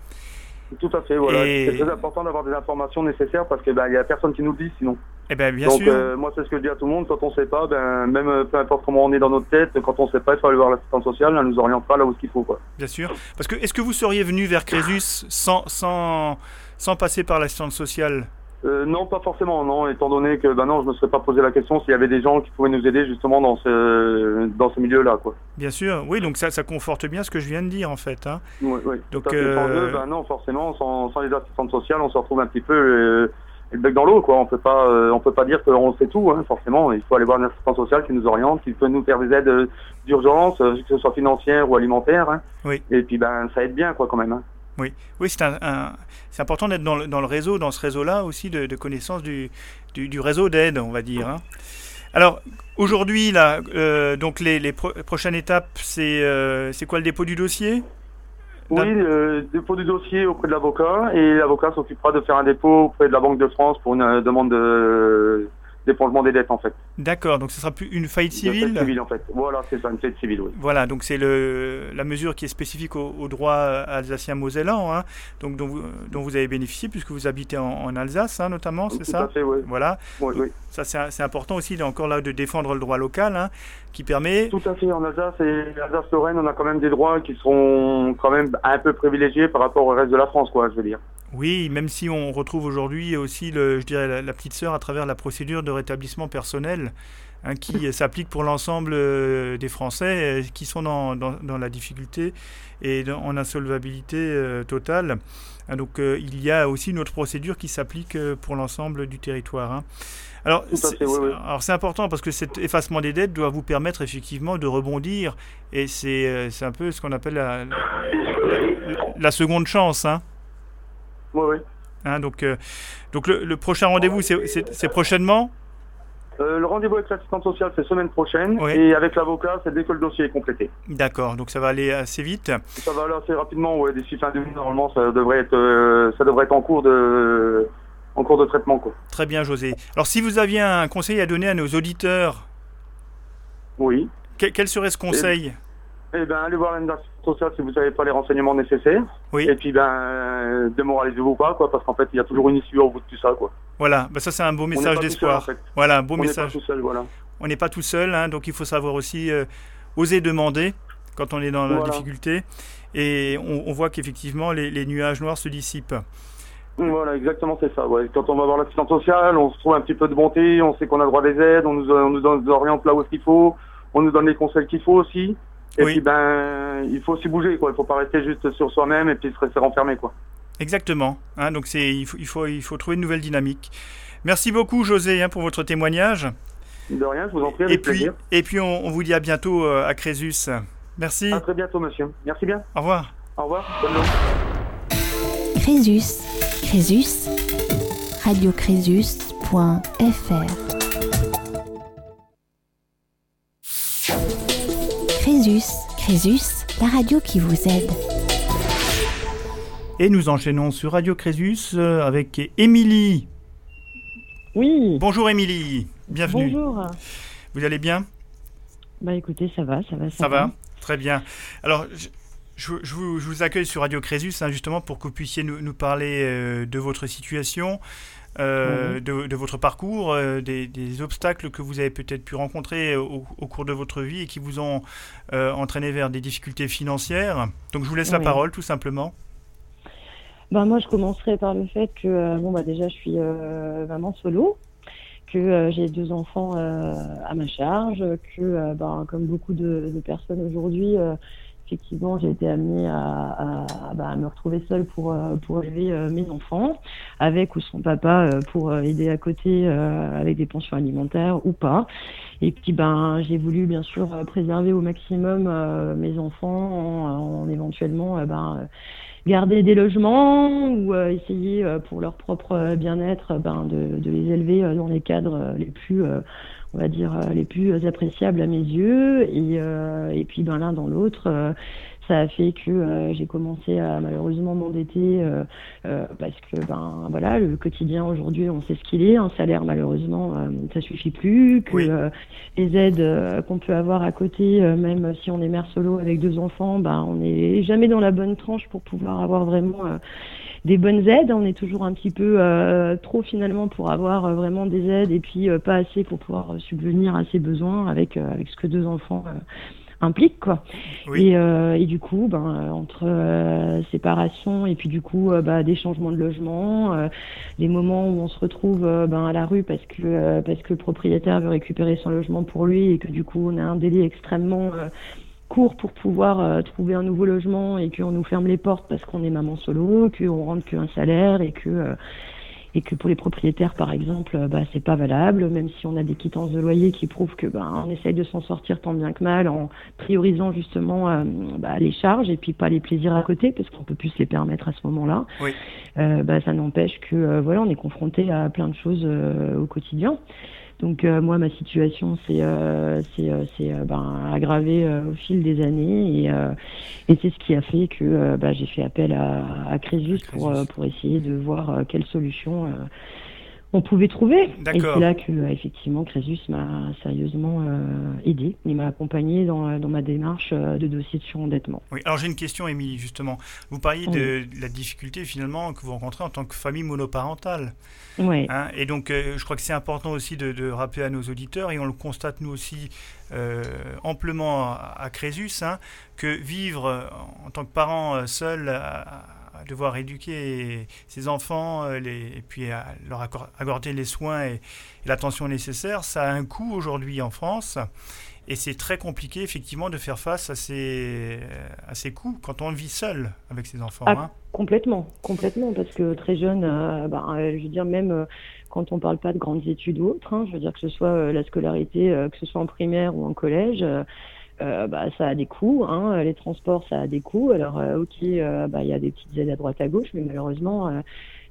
Tout à fait, voilà. Et... C'est très important d'avoir des informations nécessaires parce qu'il ben, n'y a personne qui nous le dit sinon. Eh ben, bien Donc, sûr. Euh, moi, c'est ce que je dis à tout le monde. Quand on ne sait pas, ben, même euh, peu importe comment on est dans notre tête, quand on ne sait pas, il faut aller voir l'assistante sociale, elle nous orientera là où ce qu'il faut. Quoi. Bien sûr. Parce que est-ce que vous seriez venu vers Crésus sans, sans, sans passer par l'assistante sociale? Euh, non, pas forcément, non, étant donné que ben non, je me serais pas posé la question s'il y avait des gens qui pouvaient nous aider justement dans ce dans ce milieu-là, quoi. Bien sûr, oui, donc ça, ça conforte bien ce que je viens de dire en fait. Hein. Oui, oui. Donc, euh... sans eux, ben non, forcément, sans, sans, les assistantes sociales, on se retrouve un petit peu euh, le bec dans l'eau, quoi. On peut pas, euh, on peut pas dire qu'on sait tout, hein, forcément. Il faut aller voir une assistante sociale qui nous oriente, qui peut nous faire des aides d'urgence, que ce soit financière ou alimentaire. Hein. Oui. Et puis ben ça aide bien, quoi, quand même. Hein. Oui, oui c'est un, un, important d'être dans le, dans le réseau, dans ce réseau-là aussi, de, de connaissance du, du, du réseau d'aide, on va dire. Hein. Alors, aujourd'hui, là, euh, donc les, les pro prochaines étapes, c'est euh, quoi le dépôt du dossier? Oui, le dépôt du dossier auprès de l'avocat, et l'avocat s'occupera de faire un dépôt auprès de la Banque de France pour une demande de d'épongement des dettes en fait. D'accord, donc ce sera plus une faillite civile. Une faillite civile en fait. Voilà, c'est ça, une faillite civile, oui. Voilà, donc c'est le la mesure qui est spécifique au, au droit alsacien mosellan, hein, donc dont vous, dont vous avez bénéficié puisque vous habitez en, en Alsace, hein, notamment, c'est ça. Tout à fait, oui. Voilà. Oui, oui. Ça c'est important aussi, là, encore là, de défendre le droit local, hein, qui permet. Tout à fait. En Alsace et Alsace-Lorraine, on a quand même des droits qui seront quand même un peu privilégiés par rapport au reste de la France, quoi, je veux dire. Oui, même si on retrouve aujourd'hui aussi, le, je dirais, la, la petite sœur à travers la procédure de rétablissement personnel hein, qui s'applique pour l'ensemble des Français qui sont dans, dans, la difficulté et en insolvabilité totale. Hein, donc il y a aussi une autre procédure qui s'applique pour l'ensemble du territoire. Hein. Alors, c'est important parce que cet effacement des dettes doit vous permettre effectivement de rebondir et c'est euh, un peu ce qu'on appelle la, la, seconde chance. Hein. Oui, oui. Hein, donc, euh, donc le, prochain rendez-vous, c'est prochainement? Euh, le rendez-vous avec l'assistante sociale, c'est semaine prochaine. Et avec l'avocat, c'est dès que le dossier est complété. D'accord, donc ça va aller assez vite. Ça va aller assez rapidement, ouais. D'ici fin de normalement, ça devrait être, ça devrait être en cours de, cours de traitement. Quoi. Très bien, José. Alors, si vous aviez un conseil à donner à nos auditeurs, oui. quel serait ce conseil? Eh, bien, allez voir l'administration sociale si vous n'avez pas les renseignements nécessaires. Oui. Et puis, ben, euh, démoralisez-vous pas, quoi, parce qu'en fait, il y a toujours une issue au bout de tout ça, quoi. Voilà, ben, ça c'est un beau message d'espoir. En fait. Voilà, un beau On message. Pas tout seul, voilà. On n'est pas tout seul, hein, donc il faut savoir aussi euh, oser demander quand on est dans la difficulté. Et on, voit qu'effectivement, les nuages noirs se dissipent. Voilà, exactement, c'est ça. Ouais. Quand on va voir l'assistante sociale, on se trouve un petit peu de bonté, on sait qu'on a droit des aides, on nous, on nous, oriente là où il faut, on nous donne les conseils qu'il faut aussi. Et puis, ben, il faut aussi bouger, quoi. Il faut pas rester juste sur soi-même et puis se rester renfermé, quoi. Exactement. Hein, donc, c'est, il faut, il, faut, il faut trouver une nouvelle dynamique. Merci beaucoup, José, hein, pour votre témoignage. De rien, je vous en prie, avec et puis, plaisir. Et puis, on, vous dit à bientôt euh, à Crésus. Merci. À très bientôt, monsieur. Merci bien. Au revoir. Au revoir. Bonne journée. Crésus Crésus, radiocrésus.fr. Crésus, Crésus, la radio qui vous aide. Et nous enchaînons sur Radio Crésus euh, avec Émilie. Oui. Bonjour Émilie, bienvenue. Bonjour. Vous allez bien? Bah écoutez, ça va, ça va. Ça, ça va. Très bien. Alors, je, vous, accueille sur Radio Crésus hein, justement pour que vous puissiez nous, parler euh, de votre situation, euh, de, votre parcours, euh, des, obstacles que vous avez peut-être pu rencontrer au, cours de votre vie et qui vous ont entraîné vers des difficultés financières. Donc je vous laisse la parole tout simplement. Ben, moi je commencerai par le fait que bon, bah, déjà je suis maman solo que j'ai deux enfants à ma charge, que ben, comme beaucoup de, de personnes aujourd'hui, effectivement, j'ai été amenée à, bah, me retrouver seule pour, euh, pour élever euh, mes enfants, avec ou sans papa euh, pour aider à côté avec des pensions alimentaires ou pas. Et puis, ben, j'ai voulu bien sûr préserver au maximum mes enfants en, éventuellement ben, garder des logements ou essayer pour leur propre bien-être ben, de, de, les élever dans les cadres les plus on va dire, euh, les plus appréciables à mes yeux. Et, euh, et puis, ben, l'un dans l'autre, euh, ça a fait que j'ai commencé à malheureusement m'endetter parce que ben voilà le quotidien aujourd'hui on sait ce qu'il est un salaire malheureusement ça suffit plus que les aides qu'on peut avoir à côté même si on est mère solo avec deux enfants ben on n'est jamais dans la bonne tranche pour pouvoir avoir vraiment des bonnes aides. On est toujours un petit peu euh, trop finalement pour avoir euh, vraiment des aides et puis euh, pas assez pour pouvoir subvenir à ses besoins avec avec ce que deux enfants impliquent quoi. Et, et, du coup, ben entre séparation et puis du coup bah, des changements de logement, des moments où on se retrouve ben, à la rue parce que parce que le propriétaire veut récupérer son logement pour lui et que du coup on a un délai extrêmement court pour pouvoir euh, trouver un nouveau logement et qu'on nous ferme les portes parce qu'on est maman solo, qu'on rentre qu'un salaire et que euh, et que pour les propriétaires par exemple euh, bah c'est pas valable même si on a des quittances de loyer qui prouvent que bah, on essaye de s'en sortir tant bien que mal en priorisant justement bah, les charges et puis pas les plaisirs à côté parce qu'on peut plus se les permettre à ce moment-là oui. bah ça n'empêche que voilà on est confronté à plein de choses au quotidien donc euh, moi, ma situation s'est euh, euh, euh, ben, aggravée au fil des années. Et, et c'est ce qui a fait que bah, j'ai fait appel à, à Crésus, pour, pour essayer de voir quelle solution on pouvait trouver. Et c'est là que effectivement Crésus m'a sérieusement euh, aidé. Il m'a accompagné dans, dans, ma démarche euh, de dossier de surendettement. Oui, alors j'ai une question, Émilie, justement. Vous parliez de la difficulté finalement que vous rencontrez en tant que famille monoparentale. Oui. Hein, et donc euh, je crois que c'est important aussi de, de, rappeler à nos auditeurs, et on le constate nous aussi amplement à, Crésus, hein, que vivre en tant que parent seul devoir éduquer ses enfants les, et puis à leur accorder les soins et, l'attention nécessaire, ça a un coût aujourd'hui en France. Et c'est très compliqué, effectivement, de faire face à ces, à ces coûts quand on vit seul avec ses enfants. Ah, hein. Complètement, complètement, parce que très jeune, bah, je veux dire, même quand on ne parle pas de grandes études ou autres, hein, je veux dire que ce soit la scolarité, que ce soit en primaire ou en collège, euh, bah, ça a des coûts. Hein. Les transports, ça a des coûts. Alors, euh, ok, euh, bah, il y a des petites aides à droite à gauche, mais malheureusement,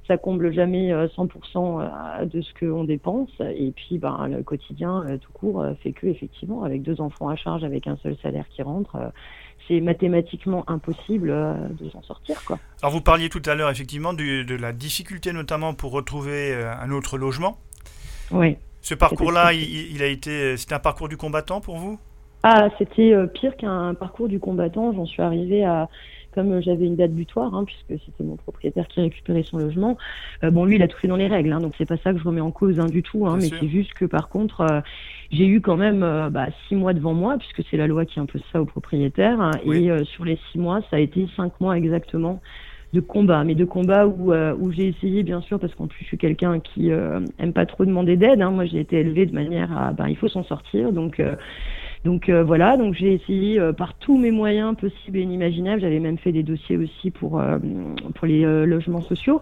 ça comble jamais 100% de ce qu'on dépense. Et puis, bah, le quotidien, tout court, fait que, effectivement, avec deux enfants à charge, avec un seul salaire qui rentre, c'est mathématiquement impossible de s'en sortir. Quoi. Alors, vous parliez tout à l'heure, effectivement, de la difficulté, notamment pour retrouver un autre logement. Oui. Ce parcours-là, il, il, a été, c'est un parcours du combattant pour vous? Ah, c'était euh, pire qu'un parcours du combattant. J'en suis arrivée à, comme j'avais une date butoir, hein, puisque c'était mon propriétaire qui récupérait son logement. Euh, bon, lui, il a tout fait dans les règles, hein, donc c'est pas ça que je remets en cause hein, du tout. Hein, mais c'est juste que par contre, euh, j'ai eu quand même bah, six mois devant moi, puisque c'est la loi qui impose ça aux propriétaires. Et sur les six mois, ça a été cinq mois exactement de combat, mais de combat où, où j'ai essayé, bien sûr, parce qu'en plus je suis quelqu'un qui aime pas trop demander d'aide. Moi, j'ai été élevée de manière à, ben, il faut s'en sortir, donc donc euh, voilà, donc j'ai essayé euh, par tous mes moyens possibles et inimaginables. J'avais même fait des dossiers aussi pour euh, pour les logements sociaux.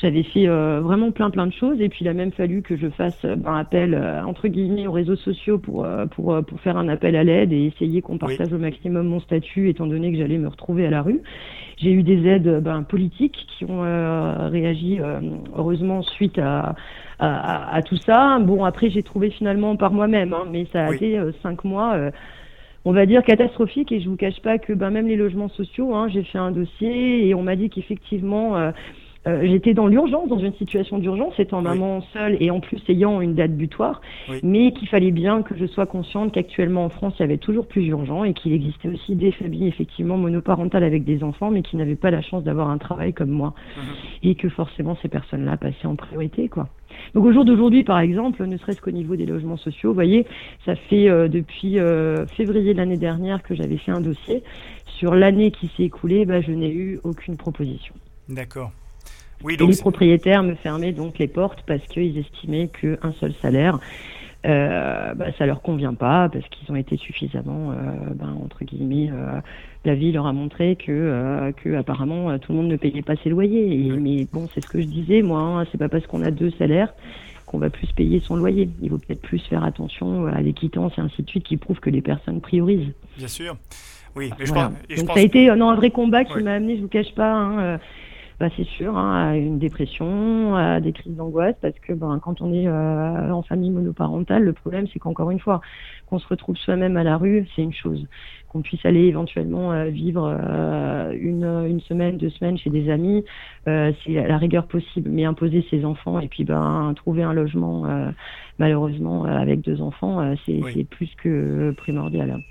J'avais fait vraiment plein plein de choses et puis il a même fallu que je fasse un appel entre guillemets aux réseaux sociaux pour pour pour faire un appel à l'aide et essayer qu'on partage au maximum mon statut étant donné que j'allais me retrouver à la rue. J'ai eu des aides ben, politiques qui ont réagi heureusement suite à à, tout ça. Bon, après, j'ai trouvé finalement par moi-même, hein, mais ça a été euh, cinq mois, euh, on va dire catastrophiques. Et je vous cache pas que ben, même les logements sociaux, hein, j'ai fait un dossier et on m'a dit qu'effectivement, euh, j'étais dans l'urgence, dans une situation d'urgence, étant maman seule et en plus ayant une date butoir, mais qu'il fallait bien que je sois consciente qu'actuellement en France, il y avait toujours plus urgent et qu'il existait aussi des familles effectivement monoparentales avec des enfants, mais qui n'avaient pas la chance d'avoir un travail comme moi, mhm. et que forcément ces personnes-là passaient en priorité, quoi. Donc au jour d'aujourd'hui, par exemple, ne serait-ce qu'au niveau des logements sociaux, vous voyez, ça fait euh, depuis euh, février de l'année dernière que j'avais fait un dossier. Sur l'année qui s'est écoulée, bah, je n'ai eu aucune proposition. D'accord. Oui, donc et les propriétaires me fermaient donc les portes parce qu'ils estimaient qu'un seul salaire, euh, bah, ça leur convient pas parce qu'ils ont été suffisamment, euh, ben, entre guillemets, euh, la vie leur a montré que, euh, que apparemment tout le monde ne payait pas ses loyers. Et, Mais bon, c'est ce que je disais, moi, hein, c'est pas parce qu'on a deux salaires qu'on va plus payer son loyer. Il vaut peut-être plus faire attention à l'équitance et ainsi de suite qui prouve que les personnes priorisent. Bien sûr. Oui, mais je pense, Donc ça a été non, un vrai combat qui m'a amené, je vous cache pas, hein, bah, c'est sûr, hein, à une dépression, à des crises d'angoisse, parce que ben, quand on est euh, en famille monoparentale, le problème c'est qu'encore une fois, qu'on se retrouve soi-même à la rue, c'est une chose. Qu'on puisse aller éventuellement euh, vivre euh, une, une semaine, deux semaines chez des amis, c'est la rigueur possible. Mais imposer ses enfants et puis ben, trouver un logement, malheureusement, avec deux enfants, c'est plus que primordial.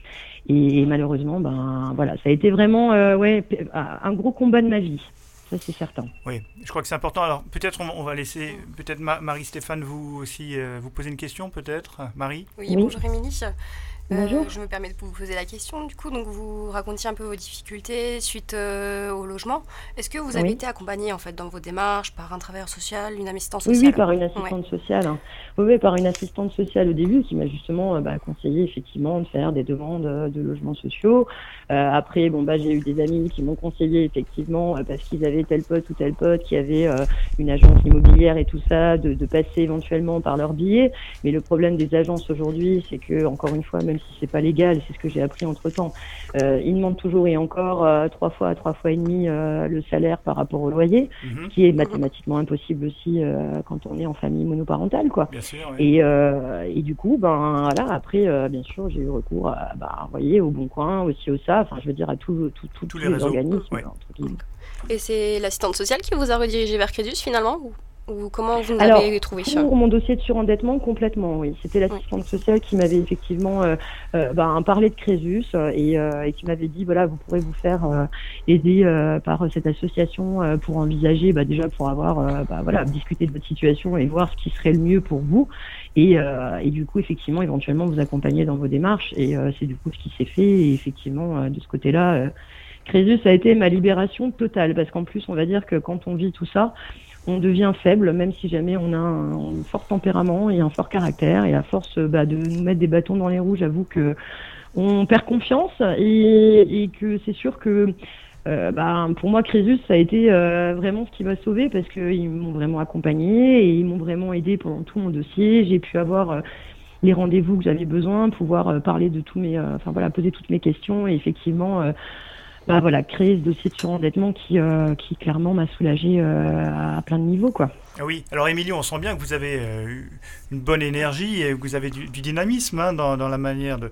Et, et, malheureusement, ben voilà, ça a été vraiment ouais, un gros combat de ma vie ça c'est certain. Oui, je crois que c'est important. Alors peut-être on, va laisser peut-être Marie-Stéphane vous aussi euh, vous poser une question peut-être. Marie? Oui, bonjour Émilie. Euh, je me permets de vous poser la question. Du coup, donc vous racontiez un peu vos difficultés suite euh, au logement. Est-ce que vous avez été accompagné en fait dans vos démarches par un travailleur social, une assistante sociale Oui, par une assistante sociale. Hein. Oui, par une assistante sociale au début qui m'a justement euh, bah, conseillé effectivement de faire des demandes de logements sociaux. après, bon bah j'ai eu des amis qui m'ont conseillé effectivement parce qu'ils avaient tel pote ou tel pote qui avait une agence immobilière et tout ça, de, de passer éventuellement par leur billet. Mais le problème des agences aujourd'hui, c'est que encore une fois, même si c'est pas légal, c'est ce que j'ai appris entre temps. Euh, ils demandent toujours et encore euh, trois fois, trois fois et demi euh, le salaire par rapport au loyer, ce mhm. qui est mathématiquement impossible aussi euh, quand on est en famille monoparentale, quoi. Bien sûr, et, et du coup, ben voilà, après, bien sûr, j'ai eu recours, à, bah, voyez, au Bon Coin, aussi au SA, enfin, je veux dire à tout, tous les, organismes. Et c'est l'assistante sociale qui vous a redirigé vers Crédus finalement ou comment vous l'avez trouvé Pour mon dossier de surendettement, complètement, oui. C'était l'assistante sociale qui m'avait effectivement euh, euh, ben, parlé de Crésus euh, et, qui m'avait dit voilà, vous pourrez vous faire aider par cette association pour envisager, bah, déjà pour avoir, bah, voilà, discuter de votre situation et voir ce qui serait le mieux pour vous. Et, et du coup, effectivement, éventuellement vous accompagner dans vos démarches. Et c'est du coup ce qui s'est fait. Et effectivement, de ce côté-là Crésus a été ma libération totale parce qu'en plus, on va dire que quand on vit tout ça, on devient faible, même si jamais on a un, fort tempérament et un fort caractère. Et à force bah, de nous mettre des bâtons dans les roues, j'avoue que on perd confiance et, que c'est sûr que euh, bah, pour moi, Crésus, ça a été euh, vraiment ce qui m'a sauvé parce qu'ils m'ont vraiment accompagné et ils m'ont vraiment aidé pendant tout mon dossier. J'ai pu avoir euh, les rendez-vous que j'avais besoin, pouvoir parler de tous mes, enfin voilà, poser toutes mes questions et effectivement, bah voilà, créer ce dossier de surendettement qui, qui clairement m'a soulagé à plein de niveaux, quoi. Ah oui, alors Émilie, on sent bien que vous avez une bonne énergie et que vous avez du, dynamisme hein, dans, dans, la manière de,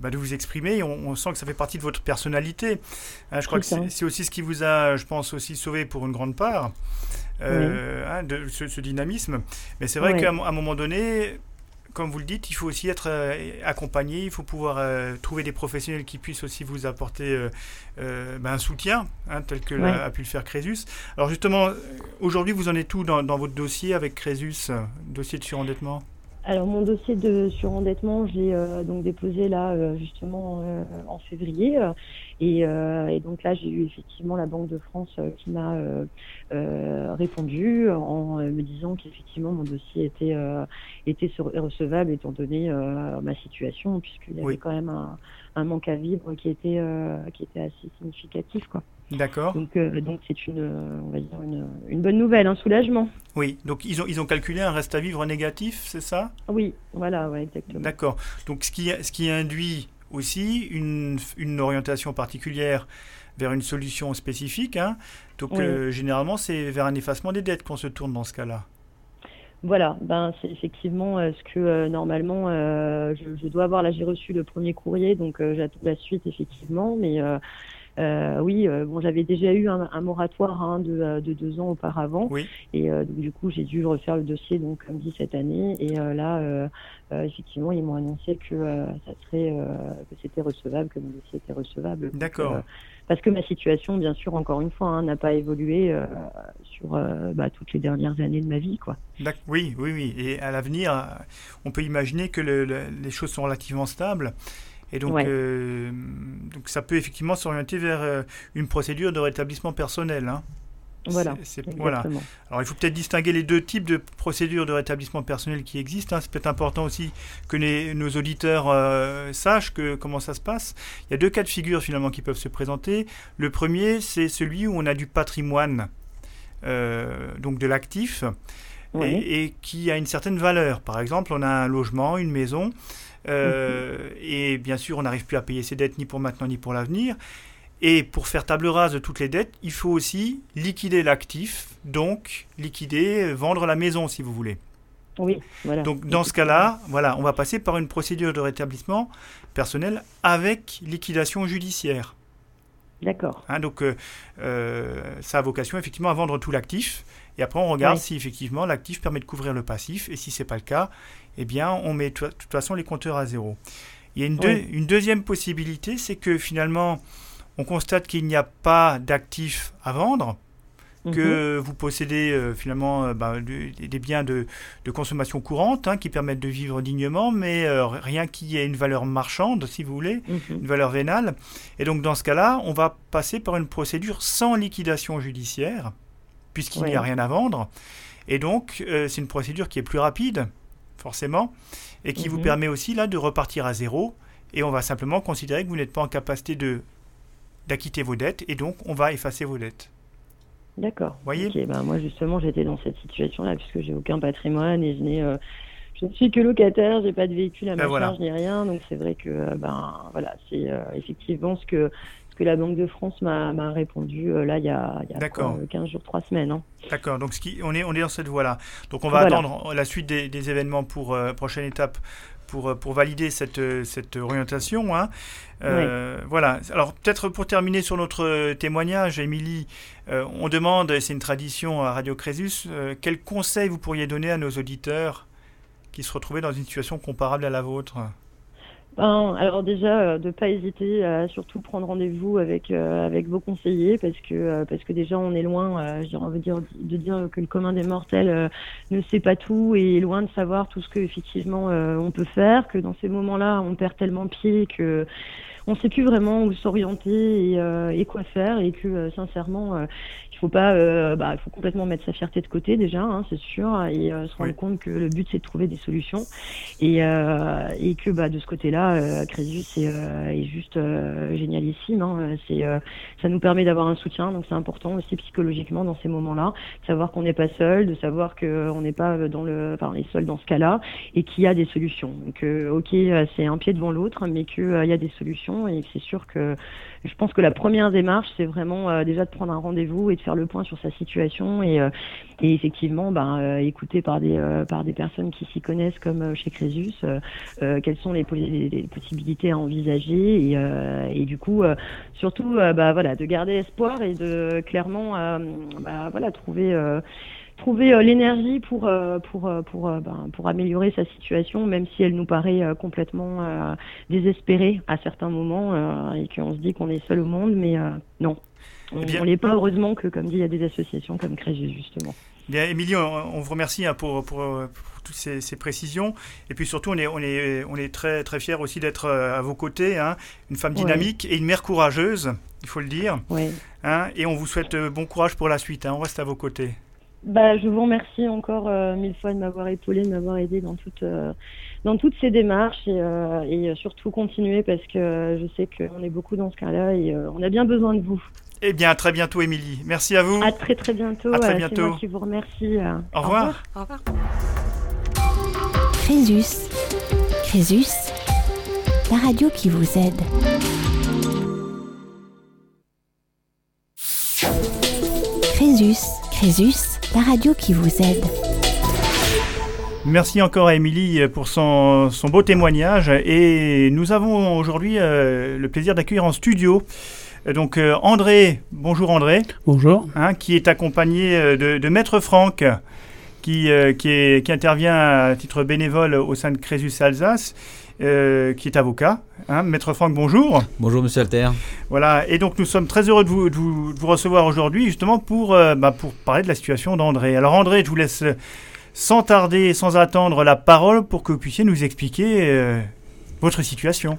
bah, de, vous exprimer. On, sent que ça fait partie de votre personnalité. Hein, je crois que c'est aussi ce qui vous a, je pense, aussi sauvé pour une grande part. Euh, hein, de ce, dynamisme. Mais c'est vrai qu'à un moment donné, comme vous le dites, il faut aussi être euh, accompagné, il faut pouvoir euh, trouver des professionnels qui puissent aussi vous apporter ben, un soutien, hein, tel que a pu le faire Crésus. Alors justement, aujourd'hui, vous en êtes tout dans, dans, votre dossier avec Crésus, dossier de surendettement? Alors mon dossier de surendettement, je l'ai euh, donc déposé là euh, justement euh, en février et, et, donc là j'ai eu effectivement la Banque de France qui m'a répondu en me disant qu'effectivement mon dossier était était recevable étant donné ma situation puisqu'il y avait quand même un, un, manque à vivre qui était qui était assez significatif quoi. D'accord. Donc, euh, donc c'est une, on va dire une, une, bonne nouvelle, un soulagement. Oui, donc ils ont, ils ont calculé un reste à vivre négatif, c'est ça? Oui, voilà, ouais, exactement. D'accord. Donc ce qui, ce qui induit aussi une, une orientation particulière vers une solution spécifique. Hein. Donc euh, généralement, c'est vers un effacement des dettes qu'on se tourne dans ce cas-là. Voilà, ben c'est effectivement euh, ce que normalement je, je, dois avoir. Là, j'ai reçu le premier courrier, donc j'attends la suite effectivement, mais euh, oui, euh, bon, j'avais déjà eu un, moratoire hein, euh, de, deux ans auparavant, et du coup, j'ai dû refaire le dossier, donc comme dit cette année, et là, effectivement, ils m'ont annoncé que ça serait, que c'était recevable, que mon dossier était recevable. D'accord. parce que ma situation, bien sûr, encore une fois, hein, n'a pas évolué sur bah, toutes les dernières années de ma vie, quoi. Oui, oui, oui. Et à l'avenir, on peut imaginer que les choses sont relativement stables. Et donc, euh, donc ça peut effectivement s'orienter vers euh, une procédure de rétablissement personnel. Hein. Voilà. voilà. Alors il faut peut-être distinguer les deux types de procédures de rétablissement personnel qui existent. Hein. C'est peut-être important aussi que nos auditeurs euh, sachent que, comment ça se passe. Il y a deux cas de figure finalement qui peuvent se présenter. Le premier, c'est celui où on a du patrimoine, donc de l'actif, et, et, qui a une certaine valeur. Par exemple, on a un logement, une maison, euh, et bien sûr, on n'arrive plus à payer ses dettes ni pour maintenant ni pour l'avenir. Et pour faire table rase de toutes les dettes, il faut aussi liquider l'actif, donc liquider, vendre la maison si vous voulez. Oui, voilà. Donc dans ce cas-là, voilà, on va passer par une procédure de rétablissement personnel avec liquidation judiciaire. D'accord. Hein, donc euh, euh, ça a vocation effectivement à vendre tout l'actif et après on regarde si effectivement l'actif permet de couvrir le passif et si c'est pas le cas, eh bien, on met de toute façon les compteurs à zéro. Il y a une, une deuxième possibilité, c'est que finalement, on constate qu'il n'y a pas d'actifs à vendre, que mhm. vous possédez euh, finalement euh, bah, des biens de, consommation courante hein, qui permettent de vivre dignement, mais euh, rien qui ait une valeur marchande, si vous voulez, mhm. une valeur vénale. Et donc dans ce cas-là, on va passer par une procédure sans liquidation judiciaire, puisqu'il n'y a rien à vendre. Et donc c'est une procédure qui est plus rapide, forcément, et qui vous mhm. permet aussi là de repartir à zéro. Et on va simplement considérer que vous n'êtes pas en capacité de d'acquitter vos dettes, et donc on va effacer vos dettes. D'accord. Voyez. ben moi justement j'étais dans cette situation-là puisque j'ai aucun patrimoine et je n'ai euh, je ne suis que locataire, j'ai pas de véhicule à ben ma charge ni rien, donc c'est vrai que euh, ben voilà c'est euh, effectivement ce que que la Banque de France m'a répondu euh, là il y a, il y a 15 jours, 3 semaines. Hein. D'accord, donc ce qui, on, est, on est dans cette voie-là. Donc on va attendre la suite des, événements pour euh, prochaine étape pour, euh, pour valider cette, cette orientation. Hein. Voilà. Alors peut-être pour terminer sur notre témoignage, Émilie, on demande, et c'est une tradition à Radio Crésus, quel conseil vous pourriez donner à nos auditeurs qui se retrouvaient dans une situation comparable à la vôtre? Ben, alors déjà, euh, de ne pas hésiter à surtout prendre rendez-vous avec euh, avec vos conseillers parce que euh, parce que déjà on est loin, envie de dire, de dire que le commun des mortels ne sait pas tout et est loin de savoir tout ce que effectivement on peut faire, que dans ces moments-là on perd tellement pied que on sait plus vraiment où s'orienter et, et, quoi faire et que sincèrement faut pas, euh, bah, il faut complètement mettre sa fierté de côté déjà, hein, c'est sûr, et euh, se rendre compte que le but c'est de trouver des solutions et, euh, et que bah, de ce côté-là, euh, Crésus est, est juste génialissime. Hein, c'est, ça nous permet d'avoir un soutien, donc c'est important aussi psychologiquement dans ces moments-là, de savoir qu'on n'est pas seul, de savoir qu'on n'est pas dans le, enfin, les seuls dans ce cas-là, et qu'il y a des solutions. Donc, ok, c'est un pied devant l'autre, mais qu'il y a des solutions, et c'est sûr que je pense que la première démarche, c'est vraiment déjà de prendre un rendez-vous et de faire le point sur sa situation et, euh, effectivement ben, euh, écouter par des, euh, par des personnes qui s'y connaissent comme chez Crésus quelles sont les, possibilités à envisager et, et du coup surtout bah, voilà, de garder espoir et de clairement bah, voilà, trouver trouver euh, l'énergie pour euh, pour euh, pour ben, pour améliorer sa situation, même si elle nous paraît complètement désespérée à certains moments et qu'on se dit qu'on est seul au monde, mais non. On eh n'est pas heureusement que, comme dit, il y a des associations comme Crésus, justement. Bien, Émilie, on, vous remercie hein, pour, pour, toutes ces, précisions. Et puis surtout, on est, on est, on est très, très fiers aussi d'être à vos côtés. Hein. une femme dynamique et une mère courageuse, il faut le dire. Oui. Hein, et on vous souhaite bon courage pour la suite. on reste à vos côtés. Bah, je vous remercie encore euh, mille fois de m'avoir épaulé, de m'avoir aidé dans, toute, euh, dans toutes ces démarches et, euh, et, surtout continuer parce que je sais qu'on est beaucoup dans ce cas-là et on a bien besoin de vous. Eh bien, à très bientôt, Émilie. Merci à vous. À très très bientôt. À très bientôt. Moi qui vous remercie. Au revoir. Au revoir. Crésus. Crésus, la radio qui vous aide. Crésus. Crésus la radio qui vous aide. Merci encore à Émilie pour son, beau témoignage et nous avons aujourd'hui euh, le plaisir d'accueillir en studio donc euh, André, bonjour André. Bonjour. Hein, qui est accompagné euh, de, Maître Franck, qui, qui, qui, intervient à titre bénévole au sein de Crésus Alsace euh, qui est avocat. Hein. Maître Franck, bonjour. Bonjour, monsieur Alter. Voilà, et donc nous sommes très heureux de vous, de vous, recevoir aujourd'hui, justement pour, euh, bah, pour parler de la situation d'André. Alors, André, je vous laisse sans tarder, sans attendre la parole pour que vous puissiez nous expliquer euh, votre situation.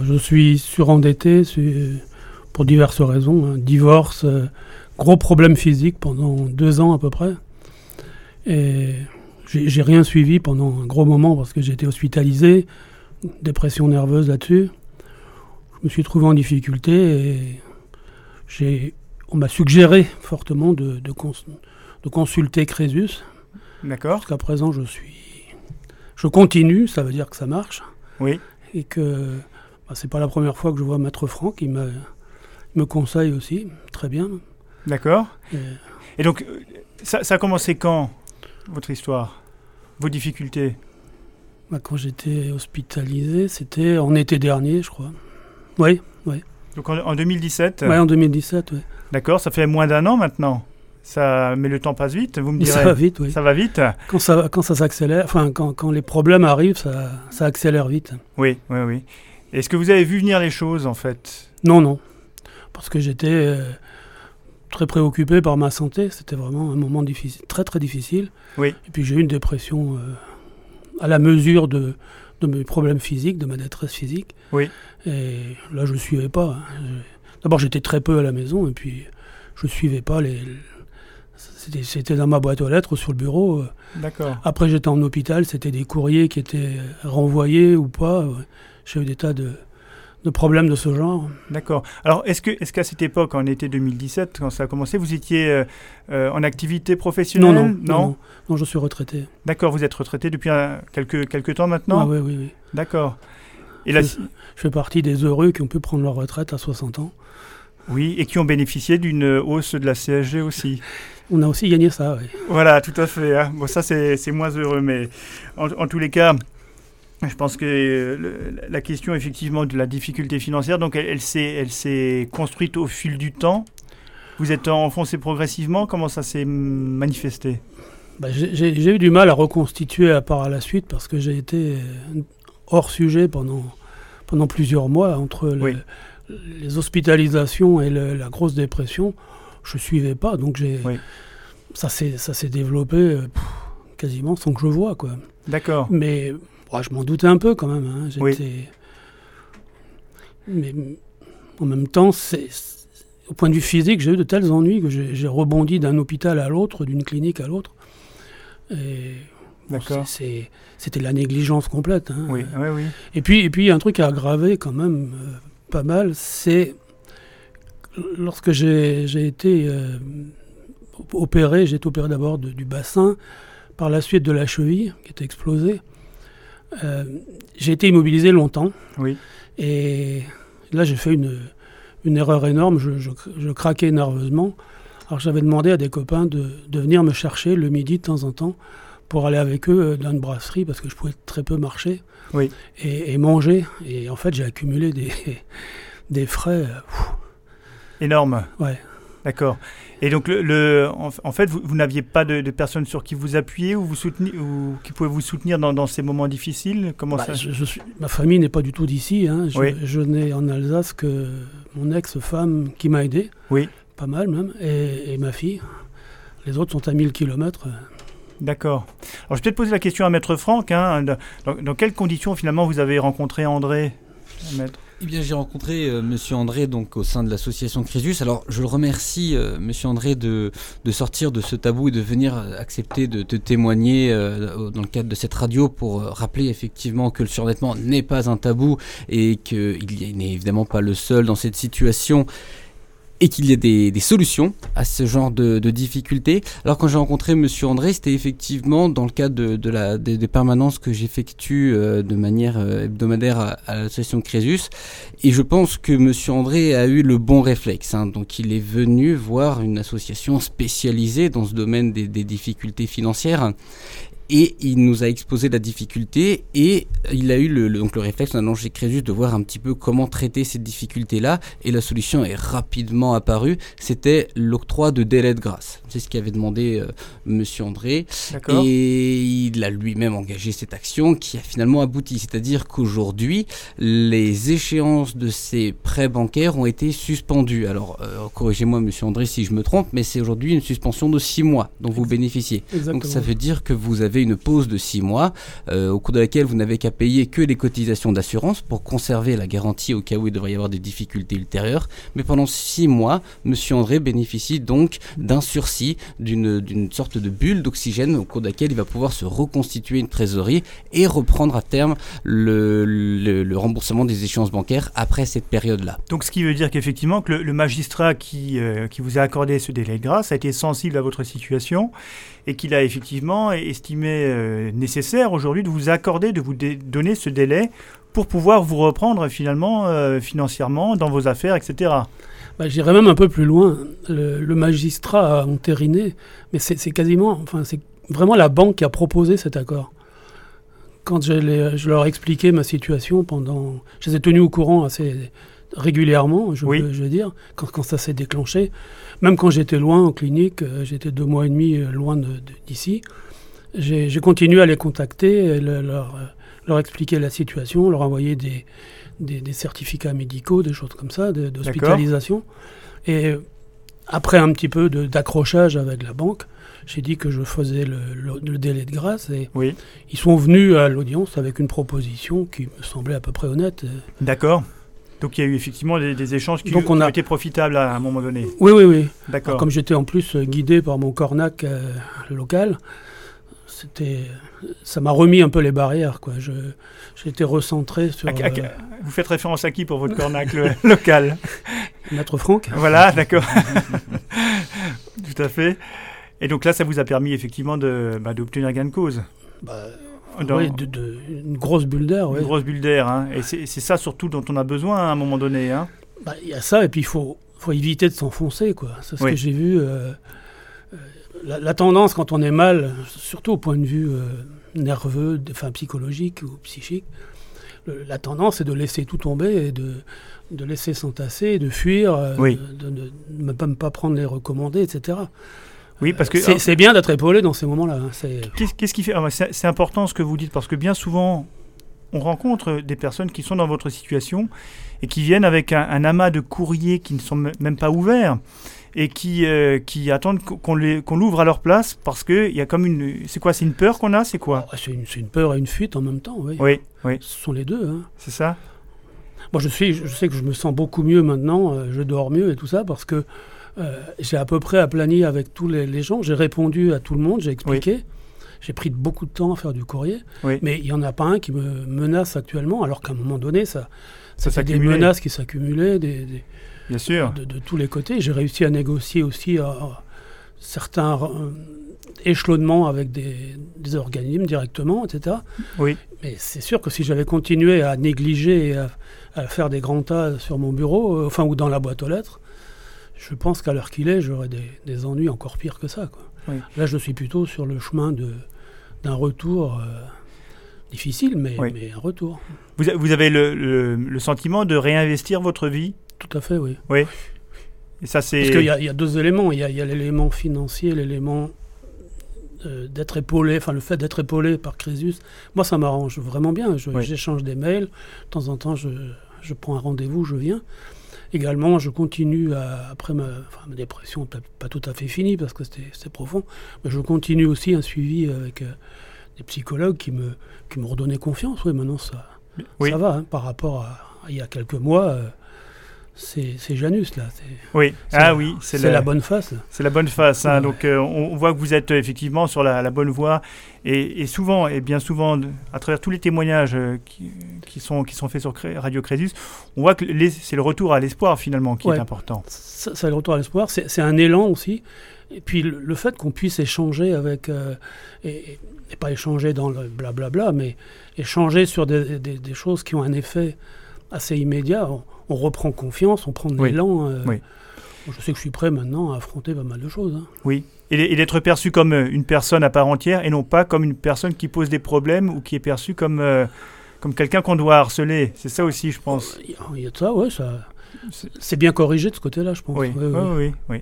Je suis surendetté pour diverses raisons. Hein. Divorce, gros problème physique pendant deux ans à peu près. Et j'ai rien suivi pendant un gros moment parce que j'ai été hospitalisé dépression nerveuse là-dessus. Je me suis trouvé en difficulté et j'ai, on m'a suggéré fortement de, de, de consulter Crésus. D'accord. Jusqu'à présent, je suis. Je continue, ça veut dire que ça marche. Oui. Et que bah, c'est pas la première fois que je vois Maître Franck, il me, me conseille aussi, très bien. D'accord. Et, donc, ça, ça a commencé quand, votre histoire? Vos difficultés? Bah, quand j'étais hospitalisé, c'était en été dernier, je crois. Oui, oui. Donc en, 2017 Oui, en 2017, oui. D'accord, ça fait moins d'un an maintenant ça, mais le temps passe vite, vous me direz. Ça va vite, oui. Ça va vite Quand ça, quand ça s'accélère, enfin, quand, quand, les problèmes arrivent, ça, ça accélère vite. Oui, oui, oui. Est-ce que vous avez vu venir les choses, en fait? Non, non. Parce que j'étais euh, très préoccupé par ma santé. C'était vraiment un moment difficile, très, très difficile. Oui. Et puis j'ai eu une dépression euh, à la mesure de, de mes problèmes physiques, de ma détresse physique. Oui. Et là, je ne suivais pas. Hein. D'abord, j'étais très peu à la maison, et puis je ne suivais pas les. C'était dans ma boîte aux lettres sur le bureau. D'accord. Après, j'étais en hôpital, c'était des courriers qui étaient renvoyés ou pas. J'ai eu des tas de, de problèmes de ce genre. D'accord. Alors, est-ce que, est-ce qu'à cette époque, en été 2017, quand ça a commencé, vous étiez euh, euh, en activité professionnelle? Non non, non je suis retraité. D'accord, vous êtes retraité depuis quelques, quelques temps maintenant? Ah, Oui, oui, oui. D'accord. Et là, je, fais partie des heureux qui ont pu prendre leur retraite à 60 ans. Oui, et qui ont bénéficié d'une hausse de la CSG aussi. On a aussi gagné ça, oui. Voilà, tout à fait. Hein. Bon, ça, c'est, moins heureux, mais en tous les cas, je pense que euh, la question effectivement de la difficulté financière, donc elle, elle s'est construite au fil du temps. Vous êtes enfoncé progressivement. Comment ça s'est manifesté? Bah, J'ai eu du mal à reconstituer à part à la suite parce que j'ai été euh, hors sujet pendant, pendant plusieurs mois entre les hospitalisations et la grosse dépression. Je suivais pas, donc j'ai ça s'est développé euh, quasiment sans que je vois quoi. D'accord. Mais je m'en doutais un peu quand même. Hein. Mais en même temps, c'est au point de vue physique, j'ai eu de tels ennuis que j'ai rebondi d'un hôpital à l'autre, d'une clinique à l'autre. D'accord. C'était la négligence complète. Hein. Oui, oui, oui. Et puis, et puis, un truc à aggraver quand même euh, pas mal, c'est lorsque j'ai été euh, opéré, j'ai été opéré d'abord du bassin, par la suite de la cheville qui était explosée. Euh, j'ai été immobilisé longtemps. Oui. Et là, j'ai fait une, une, erreur énorme. Je, je, craquais nerveusement. Alors, j'avais demandé à des copains de, de, venir me chercher le midi de temps en temps pour aller avec eux euh, dans une brasserie parce que je pouvais très peu marcher oui. et, manger. Et en fait, j'ai accumulé des, des frais. Euh, Énormes. Ouais. D'accord. Et donc, le, en, fait, vous, n'aviez pas de, personnes sur qui vous appuyer ou, vous soutenir, ou qui pouvaient vous soutenir dans, dans ces moments difficiles? Comment bah, ça je, suis, Ma famille n'est pas du tout d'ici. Hein. Je, je n'ai en Alsace que mon ex-femme qui m'a aidé. Oui. Pas mal même. Et, et, ma fille. Les autres sont à 1000 km. D'accord. Alors, je vais peut-être poser la question à Maître Franck. Hein. Dans, quelles conditions, finalement, vous avez rencontré André Maître? Eh bien, j'ai rencontré euh, Monsieur André donc au sein de l'association Crésus. Alors, je le remercie, euh, Monsieur André, de, sortir de ce tabou et de venir accepter de, te témoigner euh, dans le cadre de cette radio pour rappeler effectivement que le surendettement n'est pas un tabou et qu'il n'est évidemment pas le seul dans cette situation et qu'il y ait des, des, solutions à ce genre de, de difficultés. Alors quand j'ai rencontré Monsieur André, c'était effectivement dans le cadre de, de la, des, des, permanences que j'effectue euh, de manière euh, hebdomadaire à, à l'association Crésus. Et je pense que Monsieur André a eu le bon réflexe. Hein. Donc il est venu voir une association spécialisée dans ce domaine des, des difficultés financières et il nous a exposé la difficulté et il a eu le, donc le réflexe d'un chez Crésus de voir un petit peu comment traiter cette difficulté-là et la solution est rapidement apparue, c'était l'octroi de délai de grâce. C'est ce qu'avait demandé euh, Monsieur André et il a lui-même engagé cette action qui a finalement abouti, c'est-à-dire qu'aujourd'hui les échéances de ces prêts bancaires ont été suspendues. Alors euh, corrigez-moi Monsieur André si je me trompe, mais c'est aujourd'hui une suspension de six mois dont vous bénéficiez. Donc ça veut dire que vous avez une pause de six mois euh, au cours de laquelle vous n'avez qu'à payer que les cotisations d'assurance pour conserver la garantie au cas où il devrait y avoir des difficultés ultérieures. Mais pendant six mois, Monsieur André bénéficie donc d'un sursis, d'une sorte de bulle d'oxygène au cours de laquelle il va pouvoir se reconstituer une trésorerie et reprendre à terme le, le, remboursement des échéances bancaires après cette période-là. Donc ce qui veut dire qu'effectivement que le, magistrat qui, euh, qui vous a accordé ce délai de grâce a été sensible à votre situation et qu'il a effectivement estimé euh, nécessaire aujourd'hui de vous accorder, de vous donner ce délai pour pouvoir vous reprendre finalement euh, financièrement dans vos affaires, etc. Bah, J'irais même un peu plus loin. Le, magistrat a entériné, mais c'est quasiment, enfin c'est vraiment la banque qui a proposé cet accord. Quand je, je leur ai expliqué ma situation pendant, je les ai tenus au courant assez régulièrement, je, veux, je veux dire, quand, quand ça s'est déclenché. Même quand j'étais loin en clinique, euh, j'étais deux mois et demi euh, loin d'ici, j'ai continué à les contacter, leur, euh, leur, expliquer la situation, leur envoyer des, des, certificats médicaux, des choses comme ça, d'hospitalisation. Et après un petit peu d'accrochage avec la banque, j'ai dit que je faisais le, le, délai de grâce et oui. ils sont venus à l'audience avec une proposition qui me semblait à peu près honnête. D'accord. Donc il y a eu effectivement des, échanges qui ont, été profitables à, un moment donné. Oui, oui, oui. D'accord. Comme j'étais en plus euh, guidé par mon cornac euh, local, c'était, ça m'a remis un peu les barrières. Quoi. Je, j'étais recentré sur. Euh, vous faites référence à qui pour votre cornac local? Maître Franck. Voilà, d'accord. Tout à fait. Et donc là, ça vous a permis effectivement de, bah, d'obtenir gain de cause. Bah, oui, de, une grosse bulle d'air. Une grosse bulle d'air. Hein. Et c'est ça surtout dont on a besoin à un moment donné. Hein. Bah, il y a ça, et puis il faut, faut éviter de s'enfoncer. C'est ce que j'ai vu. Euh, euh, la, tendance, quand on est mal, surtout au point de vue euh, nerveux, enfin, psychologique ou psychique, la tendance est de laisser tout tomber et de, de laisser s'entasser, de fuir, de ne pas, pas prendre les recommandés, etc. Oui, parce que c'est bien d'être épaulé dans ces moments-là. Hein, qu'est-ce qui fait ah, C'est important ce que vous dites parce que bien souvent, on rencontre des personnes qui sont dans votre situation et qui viennent avec un, amas de courriers qui ne sont même pas ouverts et qui, euh, qui attendent qu'on l'ouvre à leur place parce qu'il y a comme une... C'est quoi C'est une peur qu'on a C'est quoi? C'est une, une, peur et une fuite en même temps, oui. Oui, oui. Ce sont les deux. Hein. C'est ça? Moi, je, suis, je sais que je me sens beaucoup mieux maintenant, je dors mieux et tout ça, parce que j'ai à peu près aplani avec tous les, gens. J'ai répondu à tout le monde, j'ai expliqué. J'ai pris beaucoup de temps à faire du courrier, mais il n'y en a pas un qui me menace actuellement, alors qu'à un moment donné, ça, ça, des menaces qui s'accumulaient, des, Bien sûr. De, tous les côtés. J'ai réussi à négocier aussi certains échelonnements avec des, organismes directement, etc. Oui. Mais c'est sûr que si j'avais continué à négliger et à, faire des grands tas sur mon bureau, euh, enfin, ou dans la boîte aux lettres, je pense qu'à l'heure qu'il est, j'aurais des, ennuis encore pires que ça. Quoi. Là, je suis plutôt sur le chemin d'un retour euh, difficile, mais, mais, un retour. Vous, vous avez le, le, sentiment de réinvestir votre vie? Tout à fait, oui. Oui. Et ça, c'est... Parce qu'il y, y, a deux éléments. Il y a, l'élément financier, l'élément euh, d'être épaulé, enfin le fait d'être épaulé par Crésus, moi ça m'arrange vraiment bien. J'échange des mails, de temps en temps je, je prends un rendez-vous, je viens. Également, je continue, après ma, dépression, pas, tout à fait finie parce que c'était profond, mais je continue aussi un suivi avec euh, des psychologues qui me, qui me redonnaient confiance. Oui, maintenant ça, ça va hein, par rapport à, il y a quelques mois. Euh, c'est Janus là. Oui, ah oui, c'est la, bonne face. C'est la bonne face. Hein. Donc euh, on, voit que vous êtes effectivement sur la, bonne voie et, souvent et bien souvent à travers tous les témoignages euh, qui, sont qui sont faits sur Radio Crésus, on voit que c'est le retour à l'espoir finalement qui est important. C'est le retour à l'espoir. C'est un élan aussi. Et puis le, fait qu'on puisse échanger avec euh, et, pas échanger dans le blablabla, mais échanger sur des, des, choses qui ont un effet assez immédiat on reprend confiance, on prend de l'élan. Euh, je sais que je suis prêt maintenant à affronter pas mal de choses. Hein. Oui, et, d'être perçu comme euh, une personne à part entière et non pas comme une personne qui pose des problèmes ou qui est perçue comme, euh, comme quelqu'un qu'on doit harceler. C'est ça aussi, je pense. Il y a de ça, oui. Ça... C'est bien corrigé de ce côté-là, je pense. Oui, oui, oui.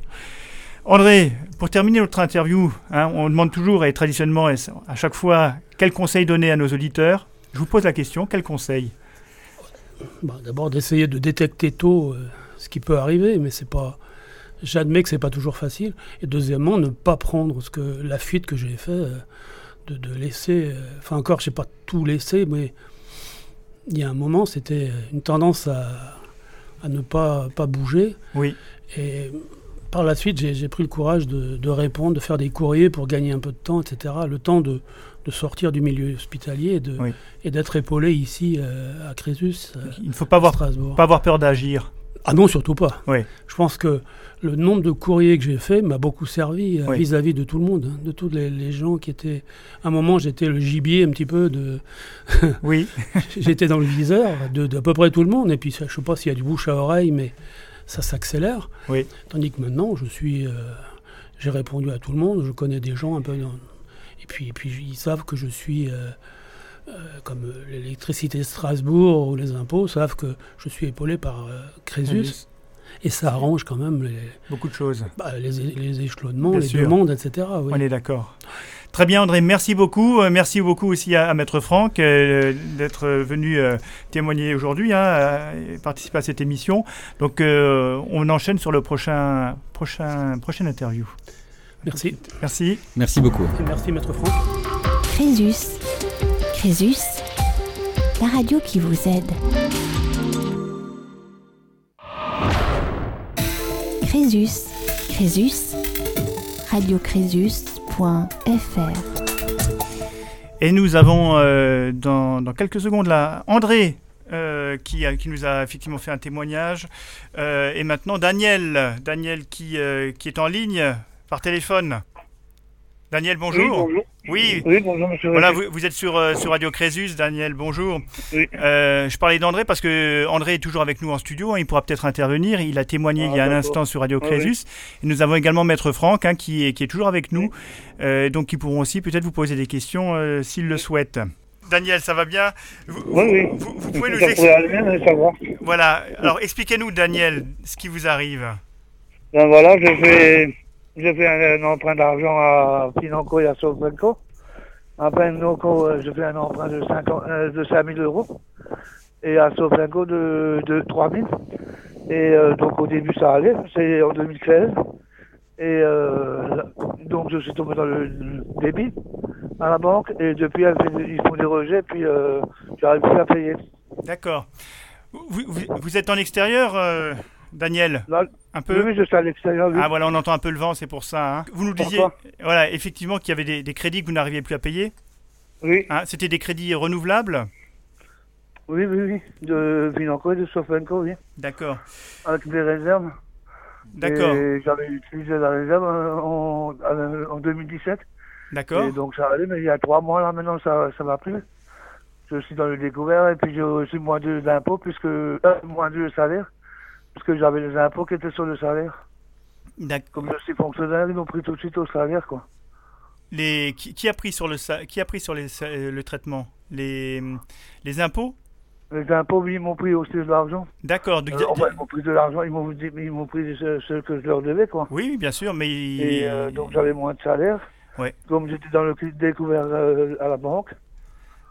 André, pour terminer notre interview, hein, on demande toujours et traditionnellement à chaque fois quel conseil donner à nos auditeurs? Je vous pose la question, quel conseil? Bah, d'abord d'essayer de détecter tôt euh, ce qui peut arriver, mais c'est pas. J'admets que c'est pas toujours facile. Et deuxièmement, ne pas prendre ce que la fuite que j'ai fait, euh, de, laisser. Euh, enfin encore, je n'ai pas tout laissé, mais il y a un moment, c'était une tendance à, à, ne pas pas bouger. Oui. Et par la suite, j'ai pris le courage de, de, répondre, de faire des courriers pour gagner un peu de temps, etc. Le temps de, de sortir du milieu hospitalier et d'être épaulé ici euh, à Crésus. Euh, Il ne faut pas avoir, pas avoir peur d'agir. Ah non, surtout pas. Oui. Je pense que le nombre de courriers que j'ai fait m'a beaucoup servi euh, vis-à-vis de tout le monde, hein, de tous les, gens qui étaient. À un moment, j'étais le gibier un petit peu de. oui. j'étais dans le viseur de, de, à peu près tout le monde. Et puis, je ne sais pas s'il y a du bouche à oreille, mais ça s'accélère. Oui. Tandis que maintenant, je suis. j'ai répondu à tout le monde. Je connais des gens un peu dans, puis, puis ils savent que je suis, euh, euh, comme l'électricité de Strasbourg ou les impôts, savent que je suis épaulé par euh, Crésus. Et ça arrange quand même les, beaucoup de choses. Bah, les, échelonnements, les demandes, etc. On est d'accord. Très bien, André, merci beaucoup. merci beaucoup aussi à, Maître Franck d'être venu témoigner aujourd'hui, hein, participer à cette émission. Donc, on enchaîne sur le prochain, prochain, prochaine interview. Merci. Merci. Merci beaucoup. Merci, Maître Franck. Crésus. Crésus, la radio qui vous aide. Crésus. Crésus. radiocrésus.fr. Et nous avons euh, dans, quelques secondes là André euh, qui, qui, nous a effectivement fait un témoignage. Euh, et maintenant Daniel, Daniel qui, qui est en ligne par téléphone. Daniel, bonjour. Oui, bonjour. monsieur. Voilà, vous, êtes sur, euh, sur Radio Crésus, Daniel, bonjour. Euh, je parlais d'André parce que André est toujours avec nous en studio, hein, il pourra peut-être intervenir. Il a témoigné il y a un ah, instant sur Radio Crésus. Et nous avons également Maître Franck hein, qui, est, qui est toujours avec nous, euh, donc qui pourront aussi peut-être vous poser des questions s'ils le souhaitent. Daniel, ça va bien? Oui, oui. Vous, pouvez nous expliquer. Voilà, alors expliquez-nous, Daniel, ce qui vous arrive. Ben voilà, je fais j'ai fait un, emprunt d'argent à Financo et à. Après Noco, euh, je fais un emprunt de, 5, euh, de 5 000 euros. Et à Sofrenco de, de 3 000. Et euh, donc au début ça allait, c'est en 2016. Et donc je suis tombé dans le, débit à la banque. Et depuis ils font des rejets, puis j'arrive plus à payer. D'accord. Vous, êtes en extérieur, euh, Daniel Un peu Oui, je suis à l'extérieur. Ah voilà, on entend un peu le vent, c'est pour ça. Hein. Vous nous disiez voilà, effectivement qu'il y avait des, crédits que vous n'arriviez plus à payer Oui. Hein, C'était des crédits renouvelables Oui, oui, oui. De Financo et de Sofenco, oui. D'accord. Avec des réserves. D'accord. J'avais utilisé la réserve en, en 2017. D'accord. Et donc ça allait, mais il y a trois mois là maintenant ça ça va plus. Je suis dans le découvert et puis j'ai aussi moins deux d'impôts puisque euh, moins deux salaires puisque j'avais les impôts qui étaient sur le salaire. D'accord. Comme je suis fonctionnaire, ils ont pris tout de suite au salaire quoi. Les qui, qui a pris sur le qui a pris sur les, le traitement? Les les impôts? Les impôts, oui, ils m'ont pris aussi de l'argent. D'accord. Euh, enfin, ils m'ont pris de l'argent, ils m'ont, ils m'ont pris ce, ce, que je leur devais, quoi. Oui, bien sûr, mais... Et euh, donc j'avais moins de salaire. Ouais. Comme j'étais dans le découvert euh, à la banque.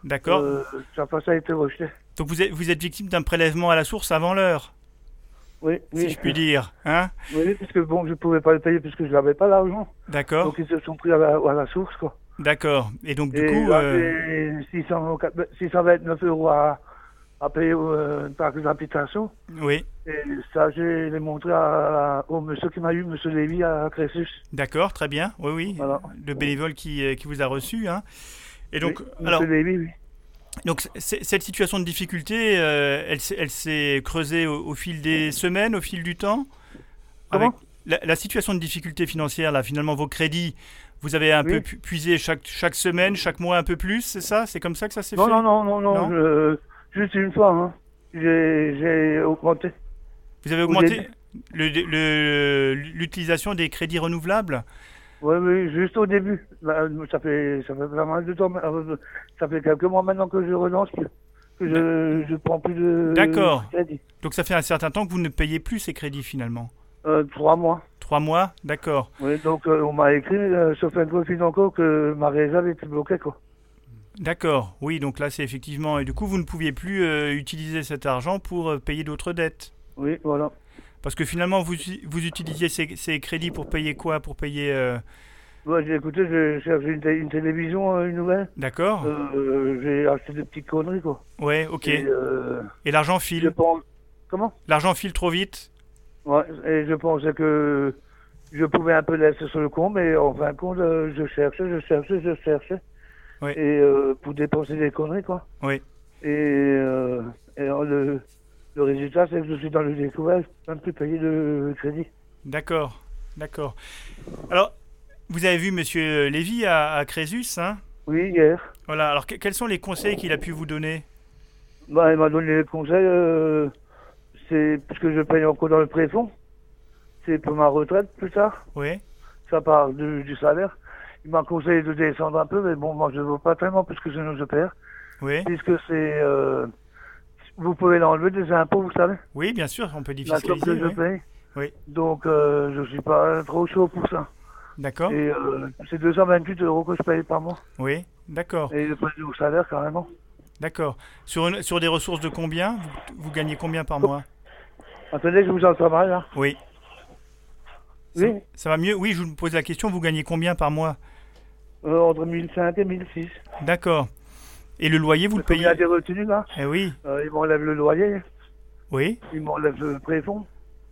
D'accord. Euh, ça, ça a été rejeté. Donc vous êtes, vous êtes victime d'un prélèvement à la source avant l'heure? Oui, oui. Si je puis dire. Hein oui, parce que bon, je ne pouvais pas le payer puisque je n'avais pas l'argent. D'accord. Donc ils se sont pris à la, à la source, quoi. D'accord. Et donc du Et coup... Euh... 629 euros à, à payer euh, une taxe d'habitation. Oui. Et ça, je l'ai montré à, au monsieur qui m'a eu, monsieur Lévy, à Crésus. D'accord, très bien. Oui, oui. Voilà. Le bénévole qui, euh, qui vous a reçu. Hein. Et donc, oui, alors, monsieur Lévy, oui. Donc cette situation de difficulté, euh, elle, elle s'est creusée au, au, fil des semaines, au fil du temps? Comment? la, la, situation de difficulté financière, là, finalement, vos crédits, vous avez un oui. peu puisé chaque, chaque semaine, chaque mois un peu plus, c'est ça? C'est comme ça que ça s'est fait? Non, non, non, non, non? Je, juste une fois, hein. j'ai augmenté. Vous avez augmenté l'utilisation des crédits renouvelables? Oui, oui, juste au début. Ça fait, ça fait vraiment de temps. Ça fait quelques mois maintenant que je relance, que je, je prends plus de D'accord. Donc ça fait un certain temps que vous ne payez plus ces crédits finalement euh, Trois mois. Trois mois, d'accord. Oui, donc euh, on m'a écrit, euh, sauf un profil encore, que ma réserve était bloquée, quoi. D'accord, oui, donc là c'est effectivement... Et du coup, vous ne pouviez plus euh, utiliser cet argent pour euh, payer d'autres dettes Oui, voilà. Parce que finalement, vous, vous utilisiez ces, ces crédits pour payer quoi Pour payer... Euh... J'ai écouté, j'ai cherché une, une, télévision, une nouvelle. D'accord. Euh, j'ai acheté des petites conneries, quoi. Ouais, ok. Et, et l'argent file pense... Comment? L'argent file trop vite Ouais, et je pensais que je pouvais un peu laisser sur le compte, mais en fin de compte, je cherchais, je cherchais, je cherchais. Oui. Et euh, pour dépenser des conneries, quoi. Oui. Et, euh, et le, le, résultat, c'est que je suis dans le découvert, je peux même plus payer de crédit. D'accord, d'accord. Alors, vous avez vu Monsieur Lévy à, à Crésus, hein? Oui, hier. Voilà, alors que, quels sont les conseils qu'il a pu vous donner? Bah, Il m'a donné les conseils, euh, c'est parce que je paye encore dans le préfonds, c'est pour ma retraite plus tard. Oui. Ça part du, du salaire il m'a conseillé de descendre un peu, mais bon, moi je ne veux pas tellement puisque sinon je perds. Oui. Puisque c'est. Euh, vous pouvez l'enlever des impôts, vous savez Oui, bien sûr, on peut La défiscaliser. que je oui. paye. Oui. Donc euh, je ne suis pas trop chaud pour ça. D'accord. Et euh, c'est 228 euros que je paye par mois. Oui, d'accord. Et le prix au salaire carrément. D'accord. Sur, une, sur des ressources de combien vous, vous gagnez combien par mois? Attendez, je vous entends mal là. Oui. Oui. Ça, ça, va mieux? Oui, je vous pose la question, vous gagnez combien par mois? Euh, Entre 1005 et 1006. D'accord. Et le loyer, vous le, payez Il y a des retenues là Eh oui. Euh, ils m'enlèvent le loyer. Oui. Ils m'enlèvent le préfonds.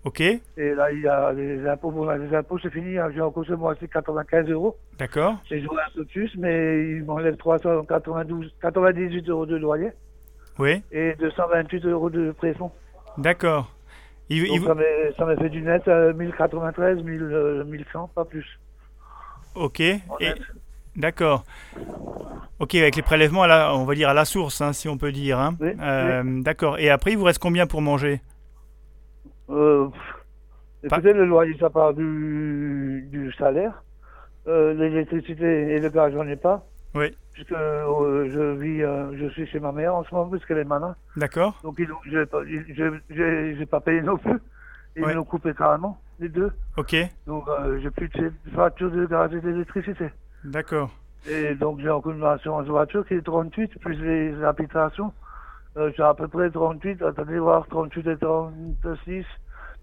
Ok. Et là, il y a les impôts. Bon, là, les impôts, c'est fini. J'ai encore ce mois-ci 95 euros. D'accord. J'ai joué un peu plus, mais ils m'enlèvent 392, 98 euros de loyer. Oui. Et 228 euros de préfonds. D'accord. Il, Donc il... ça, me fait du net euh, 1093, 1000, euh, 1100, pas plus. Ok. Et... D'accord. Ok, avec les prélèvements, à la, on va dire à la source, hein, si on peut dire. Hein. Oui, euh, oui. D'accord. Et après, il vous reste combien pour manger? Euh, Écoutez, le loyer, ça part du, du salaire. Euh, L'électricité et le gaz, j'en ai pas. Oui. Puisque euh, je vis, je suis chez ma mère en ce moment, puisqu'elle est malade. D'accord. Donc, je n'ai pas payé non plus. Ils Ouais. me l'ont coupé carrément, les deux. Ok. Donc, j'ai plus de facture de gaz et d'électricité. D'accord. Et donc, j'ai encore une assurance voiture qui est 38, plus les habitations. Euh, j'ai à peu près 38, attendez voir, 38 et 36,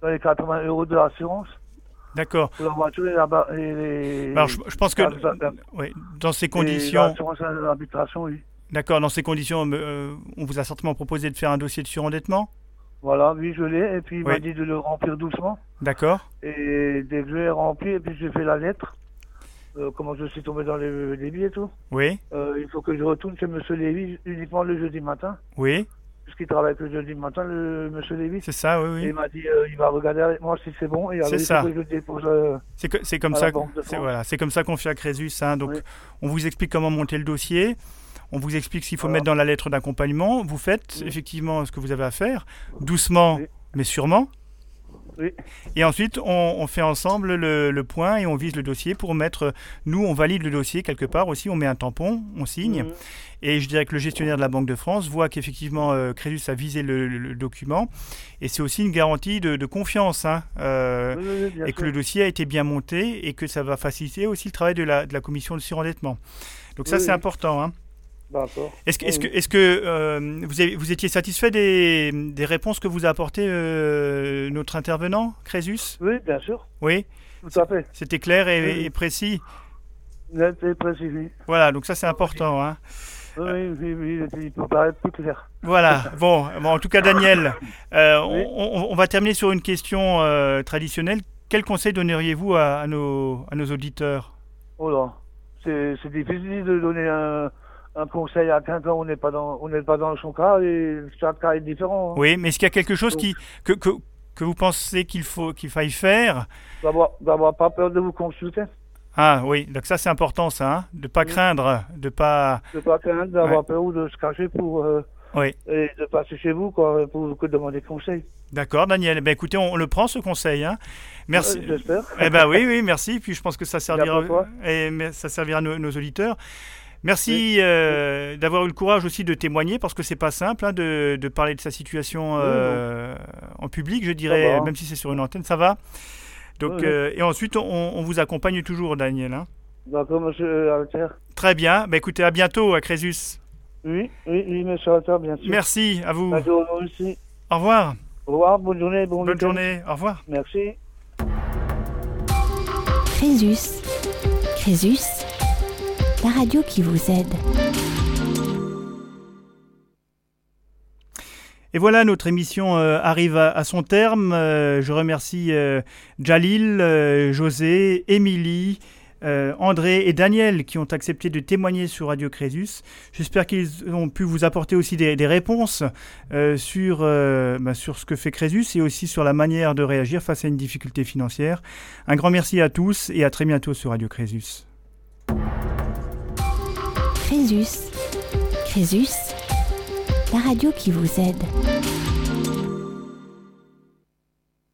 dans les 80 euros de l'assurance. D'accord. Pour la voiture et, la, et les... Alors, je, je pense que oui, dans ces conditions... L'assurance à l'habitation, oui. D'accord, dans ces conditions, euh, on vous a certainement proposé de faire un dossier de surendettement Voilà, oui, je l'ai. Et puis il m'a dit de le remplir doucement. D'accord. Et dès que je l'ai rempli, et puis j'ai fait la lettre, euh, comment je suis tombé dans les débits et tout. Oui. Euh, il faut que je retourne chez M. Lévy uniquement le jeudi matin. Oui. Puisqu'il travaille que le jeudi matin, le M. Lévy. C'est ça, oui, oui. Et il m'a dit, euh, il va regarder avec moi si c'est bon. C'est ça. C'est c'est comme ça. C'est voilà, comme ça qu'on fait à Crésus. Hein. Donc, on vous explique comment monter le dossier. On vous explique s'il faut mettre dans la lettre d'accompagnement. Vous faites effectivement ce que vous avez à faire, doucement, mais sûrement. Et ensuite, on, fait ensemble le, point et on vise le dossier pour mettre. Nous, on valide le dossier quelque part aussi. On met un tampon, on signe. Mhm. Et je dirais que le gestionnaire de la Banque de France voit qu'effectivement, euh, Crédus a visé le, document. Et c'est aussi une garantie de, confiance. Hein, euh, et que le dossier a été bien monté et que ça va faciliter aussi le travail de la, de la commission de surendettement. Donc, ça, c'est important. Hein. Est-ce que, est-ce que, est-ce que euh, vous, avez, vous étiez satisfait des, des, réponses que vous a apportées euh, notre intervenant, Crésus? Oui, bien sûr. Oui Tout à fait. C'était clair et, précis et précis, oui. Voilà, donc ça c'est important. Hein. Oui, oui, oui, il peut paraître plus clair. Voilà, bon, bon en tout cas Daniel, euh, on, on, va terminer sur une question traditionnelle. Quel conseil donneriez-vous à, à, nos, à nos auditeurs? Oh là, c'est difficile de donner un un conseil à quelqu'un, on n'est pas dans, on n'est pas dans son cas et chaque cas est différent. Hein. Oui, mais est-ce qu'il y a quelque chose qui, que, que, que, vous pensez qu'il faut, qu'il faille faire? D'avoir pas peur de vous consulter. Ah oui, donc ça c'est important ça, hein de pas craindre, de pas. De pas craindre, d'avoir peur ou de se cacher pour. Euh, oui. Et de passer chez vous quoi, pour que demander conseil. D'accord, Daniel. Eh ben, écoutez, on, le prend ce conseil. Hein. Merci. J'espère. Eh ben oui, oui, merci. Puis je pense que ça servira, et ça servira nos, nos auditeurs. Merci euh, d'avoir eu le courage aussi de témoigner parce que c'est pas simple hein, de, de, parler de sa situation euh, en public, je dirais, même si c'est sur une antenne, ça va. Donc, euh, et ensuite, on, on, vous accompagne toujours, Daniel. Hein. D'accord, monsieur Alter. Très bien. Bah, écoutez, à bientôt à Crésus. Oui, oui, oui, monsieur Alter, bien sûr. Merci à vous. aussi. Au revoir. Au revoir, bonne journée. Bon bonne journée, au revoir. Merci. Crésus. Crésus la radio qui vous aide. Et voilà, notre émission euh, arrive à, son terme. Euh, je remercie euh, Jalil, José, Émilie, André et Daniel qui ont accepté de témoigner sur Radio Crésus. J'espère qu'ils ont pu vous apporter aussi des, réponses sur, bah, sur ce que fait Crésus et aussi sur la manière de réagir face à une difficulté financière. Un grand merci à tous et à très bientôt sur Radio Crésus. Crésus. Crésus, la radio qui vous aide.